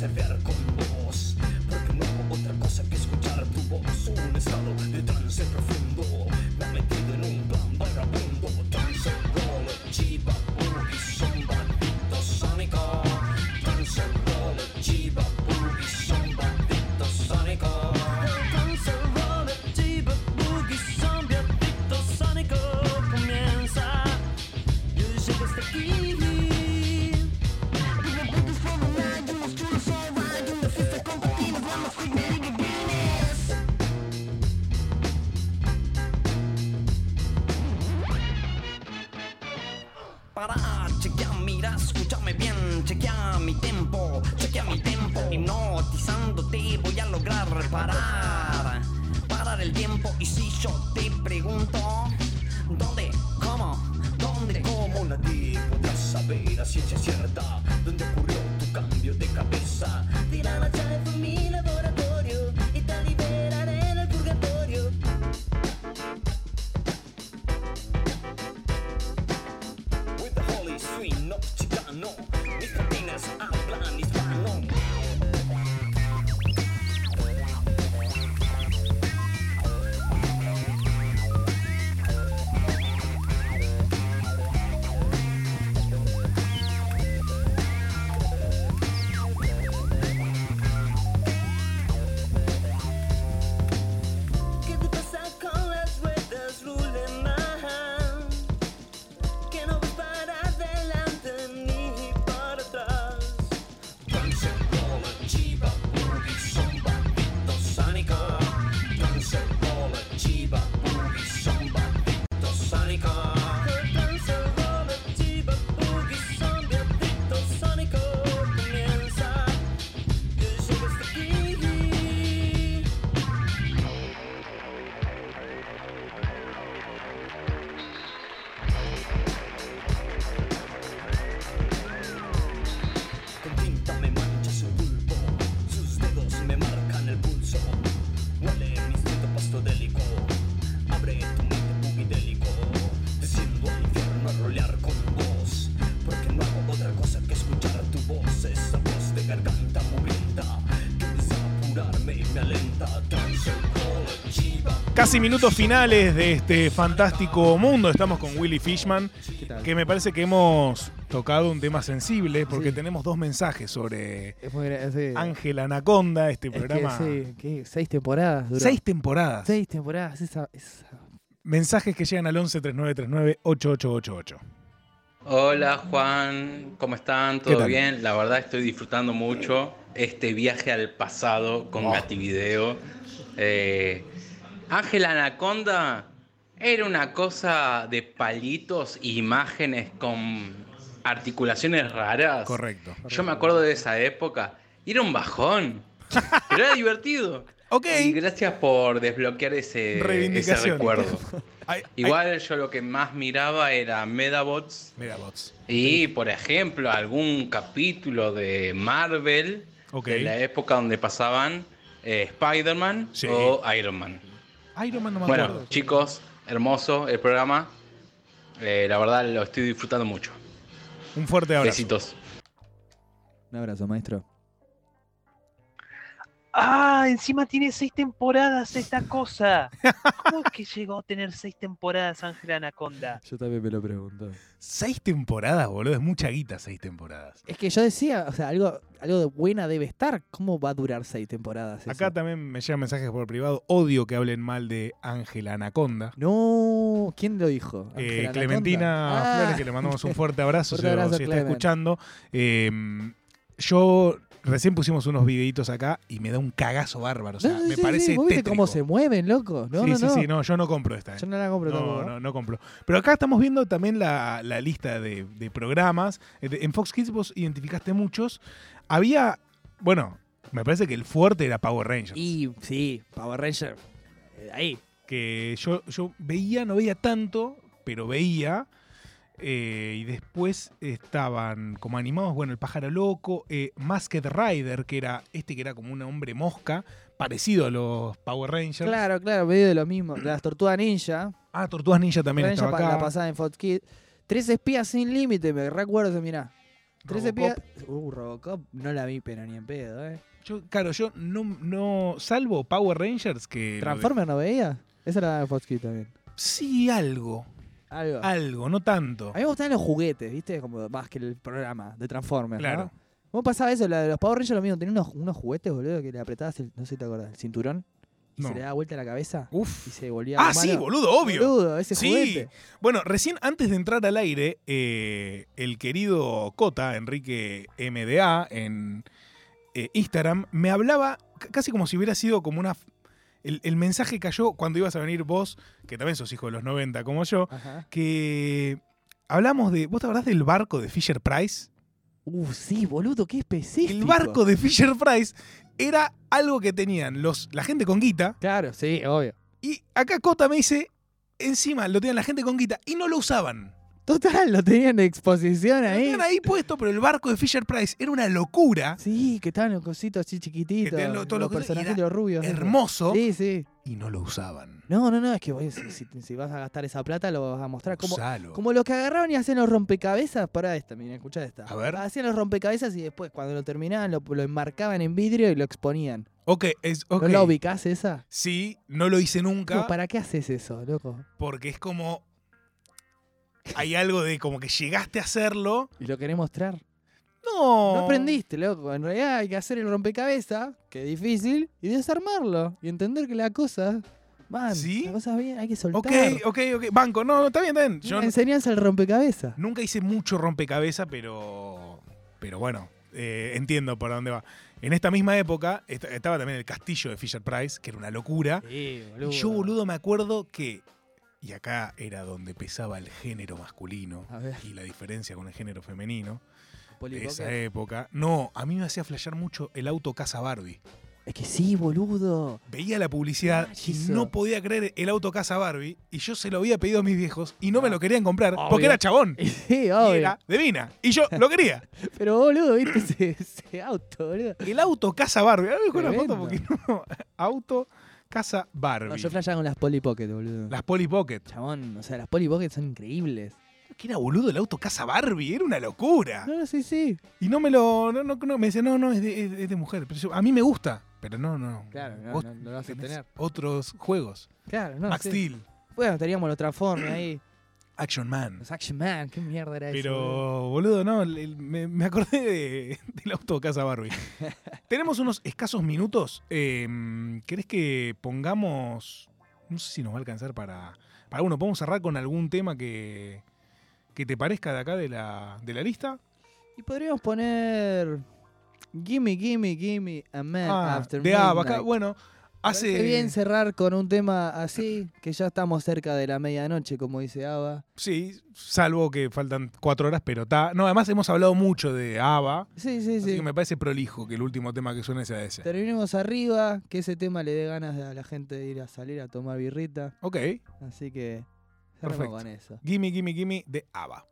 a surfear con vos Porque no hago otra cosa que escuchar tu voz. Un estado de trance profundo Me ha metido en un plan vagabundo Casi minutos finales de este fantástico mundo. Estamos con Willy Fishman, ¿Qué tal? que me parece que hemos tocado un tema sensible porque Sí. tenemos dos mensajes sobre. Ángel Anaconda, este Es que programa. sí, que seis temporadas duró. Seis temporadas. Seis temporadas, esa, esa- Mensajes que llegan al 11 3939 8888. Hola Juan, ¿cómo están? ¿Qué ¿Todo bien? La verdad estoy disfrutando mucho este viaje al pasado con Oh. Gativideo. Eh, Ángel Anaconda era una cosa de palitos e imágenes con articulaciones raras. Correcto. Yo me acuerdo de esa época. y Era un bajón, [LAUGHS] pero era divertido. Ok. Y gracias por desbloquear ese, recuerdo. [LAUGHS] Igual yo lo que más miraba era Medabots Mira, bots. y, por ejemplo, algún capítulo de Marvel Ok. de la época donde pasaban eh, Spider-Man Sí. o Iron Man. Iron Man no me Bueno, acuerdo. chicos, hermoso el programa. Eh, la verdad lo estoy disfrutando mucho. Un fuerte abrazo. Besitos. Un abrazo, maestro. Ah, encima tiene seis temporadas esta cosa. [LAUGHS] ¿Cómo es que llegó a tener seis temporadas Ángel Anaconda? Yo también me lo pregunto. Seis temporadas, boludo. Es mucha guita seis temporadas. Es que yo decía, o sea, algo, algo de buena debe estar. ¿Cómo va a durar seis temporadas? eso? Acá también me llegan mensajes por privado. Odio que hablen mal de Ángel Anaconda. No, ¿quién lo dijo? Eh. Clementina Ah, Flores, que le mandamos un fuerte abrazo, [LAUGHS] Fuerte si, abrazo, si está escuchando. Eh, yo recién pusimos unos videitos acá y me da un cagazo bárbaro. O sea, No, me sí, parece sí, ¿vos viste cómo se mueven, loco? No, sí, no, sí, no. sí, no, yo no compro esta. eh. Yo no la compro No, tampoco. no, no compro. Pero acá estamos viendo también la, la lista de, de programas. Eh, En Fox Kids vos identificaste muchos. Había, bueno, me parece que el fuerte era Power Rangers. Y sí, Power Ranger. eh, ahí. que yo, yo veía, no veía tanto, pero veía. Eh, y después estaban como animados, bueno, el pájaro loco, eh, Masked Rider, que era este que era como un hombre mosca, parecido a los Power Rangers. Claro, claro, medio de lo mismo. Las Tortugas Ninja. Ah, Tortugas Ninja también estaba acá. La pasada en Fox Kids. Tres espías sin límite, me recuerdo, mirá. Tres espías. Uh, Robocop, no la vi, pero ni en pedo, eh. Yo, claro, yo no, no, salvo Power Rangers que... lo de- ¿Transformer no veía? Esa era de Fox Kids también. Sí, algo, Algo. algo, no tanto. A mí me gustaban los juguetes, ¿viste? Como más que el programa de Transformers. Claro. ¿no? ¿Cómo pasaba eso? La de los Power Rangers lo mismo. Tenían unos, unos juguetes, boludo, que le apretabas, el, no sé si te acordás, el cinturón. Y No. se le daba vuelta la cabeza. Uf. Y se volvía. Ah, sí, boludo, obvio. Boludo, ese Sí. juguete. Bueno, recién antes de entrar al aire, eh, el querido Cota, Enrique MDA, en eh, Instagram, me hablaba casi como si hubiera sido como una... El, el mensaje cayó cuando ibas a venir vos, que también sos hijo de los 90 como yo, Ajá. que hablamos de... ¿Vos te acordás del barco de Fisher Price? Uh, sí, boludo, qué específico. El barco de Fisher Price era algo que tenían los, la gente con guita, Claro, sí, obvio. Y acá Cota me dice, encima lo tenían la gente con guita y no lo usaban. Total, lo tenían de exposición Lo ahí. tenían ahí puesto, pero el barco de Fisher Price era una locura. Sí, que estaban los cositos así chiquititos. Que lo- todos los los personajes los rubios. Hermoso. Sí, sí. Y no lo usaban. No, no, no, es que vos, si, vas a gastar esa plata lo vas a mostrar. Como, Usalo. como lo que agarraban y hacían los rompecabezas. Para esta, miren, escucha esta. A ver. Hacían los rompecabezas y después, cuando lo terminaban, lo, lo enmarcaban en vidrio y lo exponían. Ok, es, ok. ¿No la ubicás esa? Sí, no lo hice nunca. ¿Para qué haces eso, loco? Porque es como. Hay algo de como que llegaste a hacerlo. ¿Y lo querés mostrar? No. No aprendiste, loco. En realidad hay que hacer el rompecabezas, que es difícil, y desarmarlo. Y entender que la cosa. Man, ¿Sí? la cosa bien, hay que soltar. Ok, ok, ok. Banco, no, no, está bien, está bien. Yo enseñanza del rompecabezas. nunca hice mucho rompecabezas, pero. Pero bueno, eh, entiendo por dónde va. En esta misma época est- estaba también el castillo de Fisher Price, que era una locura. Sí, Y yo, boludo, me acuerdo que. Y acá era donde pesaba el género masculino y la diferencia con el género femenino de esa época. No, a mí me hacía flashear mucho el auto Casa Barbie. Es que sí, boludo. Veía la publicidad Ah, y no podía creer el auto Casa Barbie y yo se lo había pedido a mis viejos y no me Ah, lo querían comprar obvio. porque era chabón. [LAUGHS] Sí, Y obvio. era de Vina. Y yo lo quería. [LAUGHS] Pero boludo, viste ese, ese auto, boludo. El auto Casa Barbie. Ahora me una foto porque no. Auto Casa Barbie. No, yo flashaba con las Polly Pocket, boludo. Las Polly Pocket. Chabón, o sea, las Polly Pocket son increíbles. ¿Qué era boludo el auto Casa Barbie? Era una locura. No, no, sí, sí. Y no me lo. No, no, no, me dice, no, no, es de, es de- es de mujer. Pero yo- a mí me gusta. Pero no, no. Claro, no, Vos no, no lo vas a tener. Otros juegos. Claro, no. Max sí. Steel, Bueno, teníamos los Transformers ahí. Action Man. Los Action Man, qué mierda era eso. boludo? Pero, boludo, no, me, me acordé de- [LAUGHS] del auto Casa Barbie. [LAUGHS] Tenemos unos escasos minutos. Eh, ¿Querés que pongamos.? No sé si nos va a alcanzar para. Para uno, ¿podemos cerrar con algún tema que. que te parezca de acá de la, de la lista? Y podríamos poner. Gimme, gimme, gimme a man Ah, after de midnight. acá, Bueno, hace. Parece bien cerrar con un tema así, que ya estamos cerca de la medianoche, como dice Ava. Sí, salvo que faltan cuatro horas, pero está. No, además hemos hablado mucho de ABBA. Sí, sí, Así sí. que me parece prolijo que el último tema que suene sea ese. Terminemos arriba, que ese tema le dé ganas a la gente de ir a salir a tomar birrita. Ok. Así que Perfecto. con eso. Gimme, gimme, gimme de ABBA.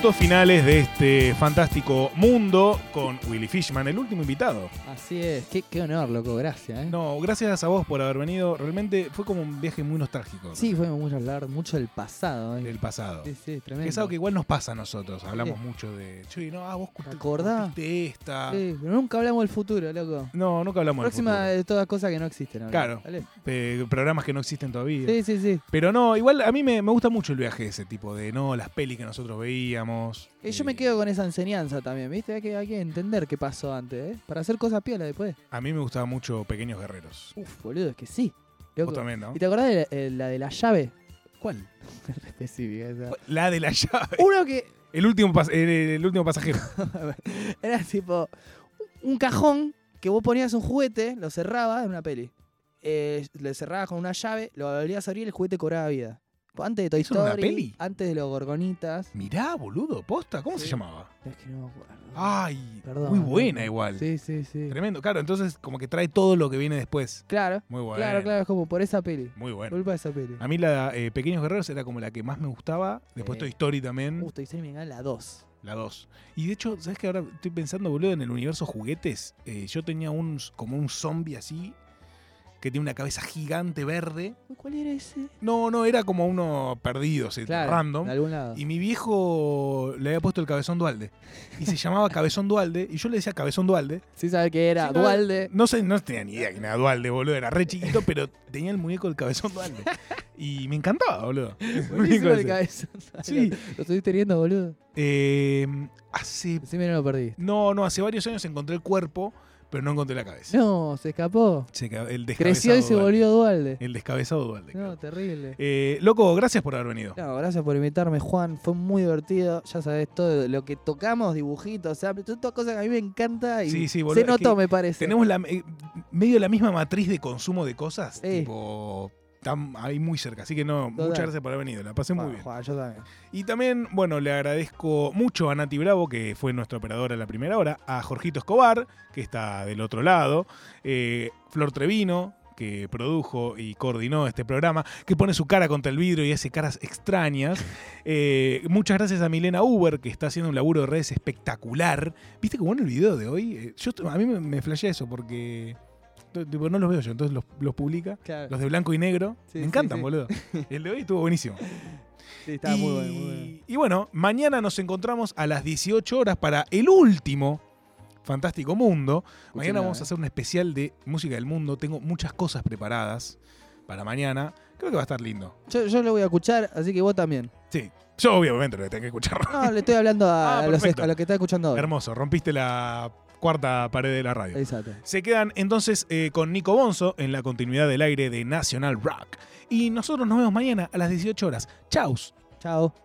Minutos finales de este fantástico mundo con Willy Fishman, el último invitado. Así es. Qué, qué honor, loco. Gracias, ¿eh? No, gracias a vos por haber venido. Realmente fue como un viaje muy nostálgico. Sí, fue mucho hablar mucho del pasado. ¿eh? Del pasado. Sí, sí, Que tremendo. es algo que igual nos pasa a nosotros. Hablamos Sí. mucho de. Che, no, ah, vos ¿Te acordás? esta. Sí, pero nunca hablamos del futuro, loco. No, nunca hablamos del Próxima futuro. de todas cosas que no existen. hablamos, Claro. Eh, programas que no existen todavía. Sí, sí, sí. Pero no, igual a mí me, me gusta mucho el viaje ese tipo de, no, las pelis que nosotros veíamos. Eh, yo me quedo con esa enseñanza también, ¿viste? Hay que, hay que entender qué pasó antes, ¿eh? Para hacer cosas piola después. A mí me gustaba mucho Pequeños Guerreros. Uf, boludo, es que sí. Loco. Vos también, ¿no? ¿Y te acordás de la, eh, la de la llave? ¿Cuál? [LAUGHS] Específica esa. La de la llave. Uno que El último, pas- el, el último pasajero. [LAUGHS] era tipo un cajón que vos ponías un juguete, lo cerrabas en una peli. Eh, le cerrabas con una llave, lo volvías a abrir y el juguete cobraba vida. Antes de Toy ¿Eso era una Story, peli? antes de los Gorgonitas. Mirá, boludo, posta, ¿cómo se llamaba? Es que no me acuerdo. Ay, Perdón, muy buena igual. Sí, sí, sí. Tremendo, claro, entonces como que trae todo lo que viene después. Claro, Muy bueno. claro, claro, es como por esa peli. Muy bueno. Culpa de esa peli. A mí la eh, Pequeños Guerreros era como la que más me gustaba. Después Sí. Toy Story también, Uh, Toy Story me encanta la 2. la 2. Y de hecho, ¿sabes qué? Ahora estoy pensando, boludo, en el universo juguetes. eh, yo tenía un como un zombie así, que tiene una cabeza gigante verde. ¿Cuál era ese? No, no, era como uno perdido, sí, Claro, random. de algún lado. Y mi viejo le había puesto el cabezón Dualde. Y se llamaba [LAUGHS] Cabezón Dualde. Y yo le decía Cabezón Dualde. Sí, sabe que era Sí, no, Dualde. No sé, no tenía ni idea que era Dualde, boludo. Era re chiquito, [LAUGHS] pero tenía el muñeco del Cabezón Dualde. Y me encantaba, boludo. [LAUGHS] El cabezón. Sí. Lo, estoy teniendo, boludo. Eh, hace. Sí, me lo perdí. No, no, hace varios años encontré el cuerpo, pero no encontré la cabeza. No, se escapó. Se el Creció y se Dualde. volvió Dualde. El descabezado Dualde. No, terrible. Eh, loco, gracias por haber venido. No, gracias por invitarme, Juan. Fue muy divertido. Ya sabes todo lo que tocamos, dibujitos, o sea, todas cosas que a mí me encanta y Sí, sí, boludo, se notó, me parece. Tenemos la, eh, medio la misma matriz de consumo de cosas. Tipo, están ahí muy cerca. Así que no, Total. muchas gracias por haber venido. La pasé muy bien. Juan, yo también. Y también, bueno, le agradezco mucho a Nati Bravo, que fue nuestra operadora en la primera hora, a Jorgito Escobar, que está del otro lado, eh, Flor Trevino, que produjo y coordinó este programa, que pone su cara contra el vidrio y hace caras extrañas. [LAUGHS] Eh, muchas gracias a Milena Uber, que está haciendo un laburo de redes espectacular. ¿Viste cómo en el video de hoy? Eh, yo, a mí me, me flashea eso porque tipo, no los veo yo, entonces los, los publica. Claro. Los de blanco y negro. Sí, me sí, encantan, sí. boludo. [LAUGHS] El de hoy estuvo buenísimo. Sí, estaba y, muy bueno, muy bueno. y bueno, mañana nos encontramos a las 18 horas para el último Fantástico Mundo. mañana vamos eh. a hacer un especial de música del mundo. Tengo muchas cosas preparadas para mañana. Creo que va a estar lindo. Yo, yo lo voy a escuchar, así que vos también. Sí, yo obviamente lo tengo que escuchar. No, le estoy hablando a, [LAUGHS] Ah, a los, perfecto. a los que está escuchando ahora. Hermoso, rompiste la cuarta pared de la radio. Exacto. Se quedan entonces eh, con Nico Bonzo en la continuidad del aire de National Rock. Y nosotros nos vemos mañana a las 18 horas. Chaus. Chao.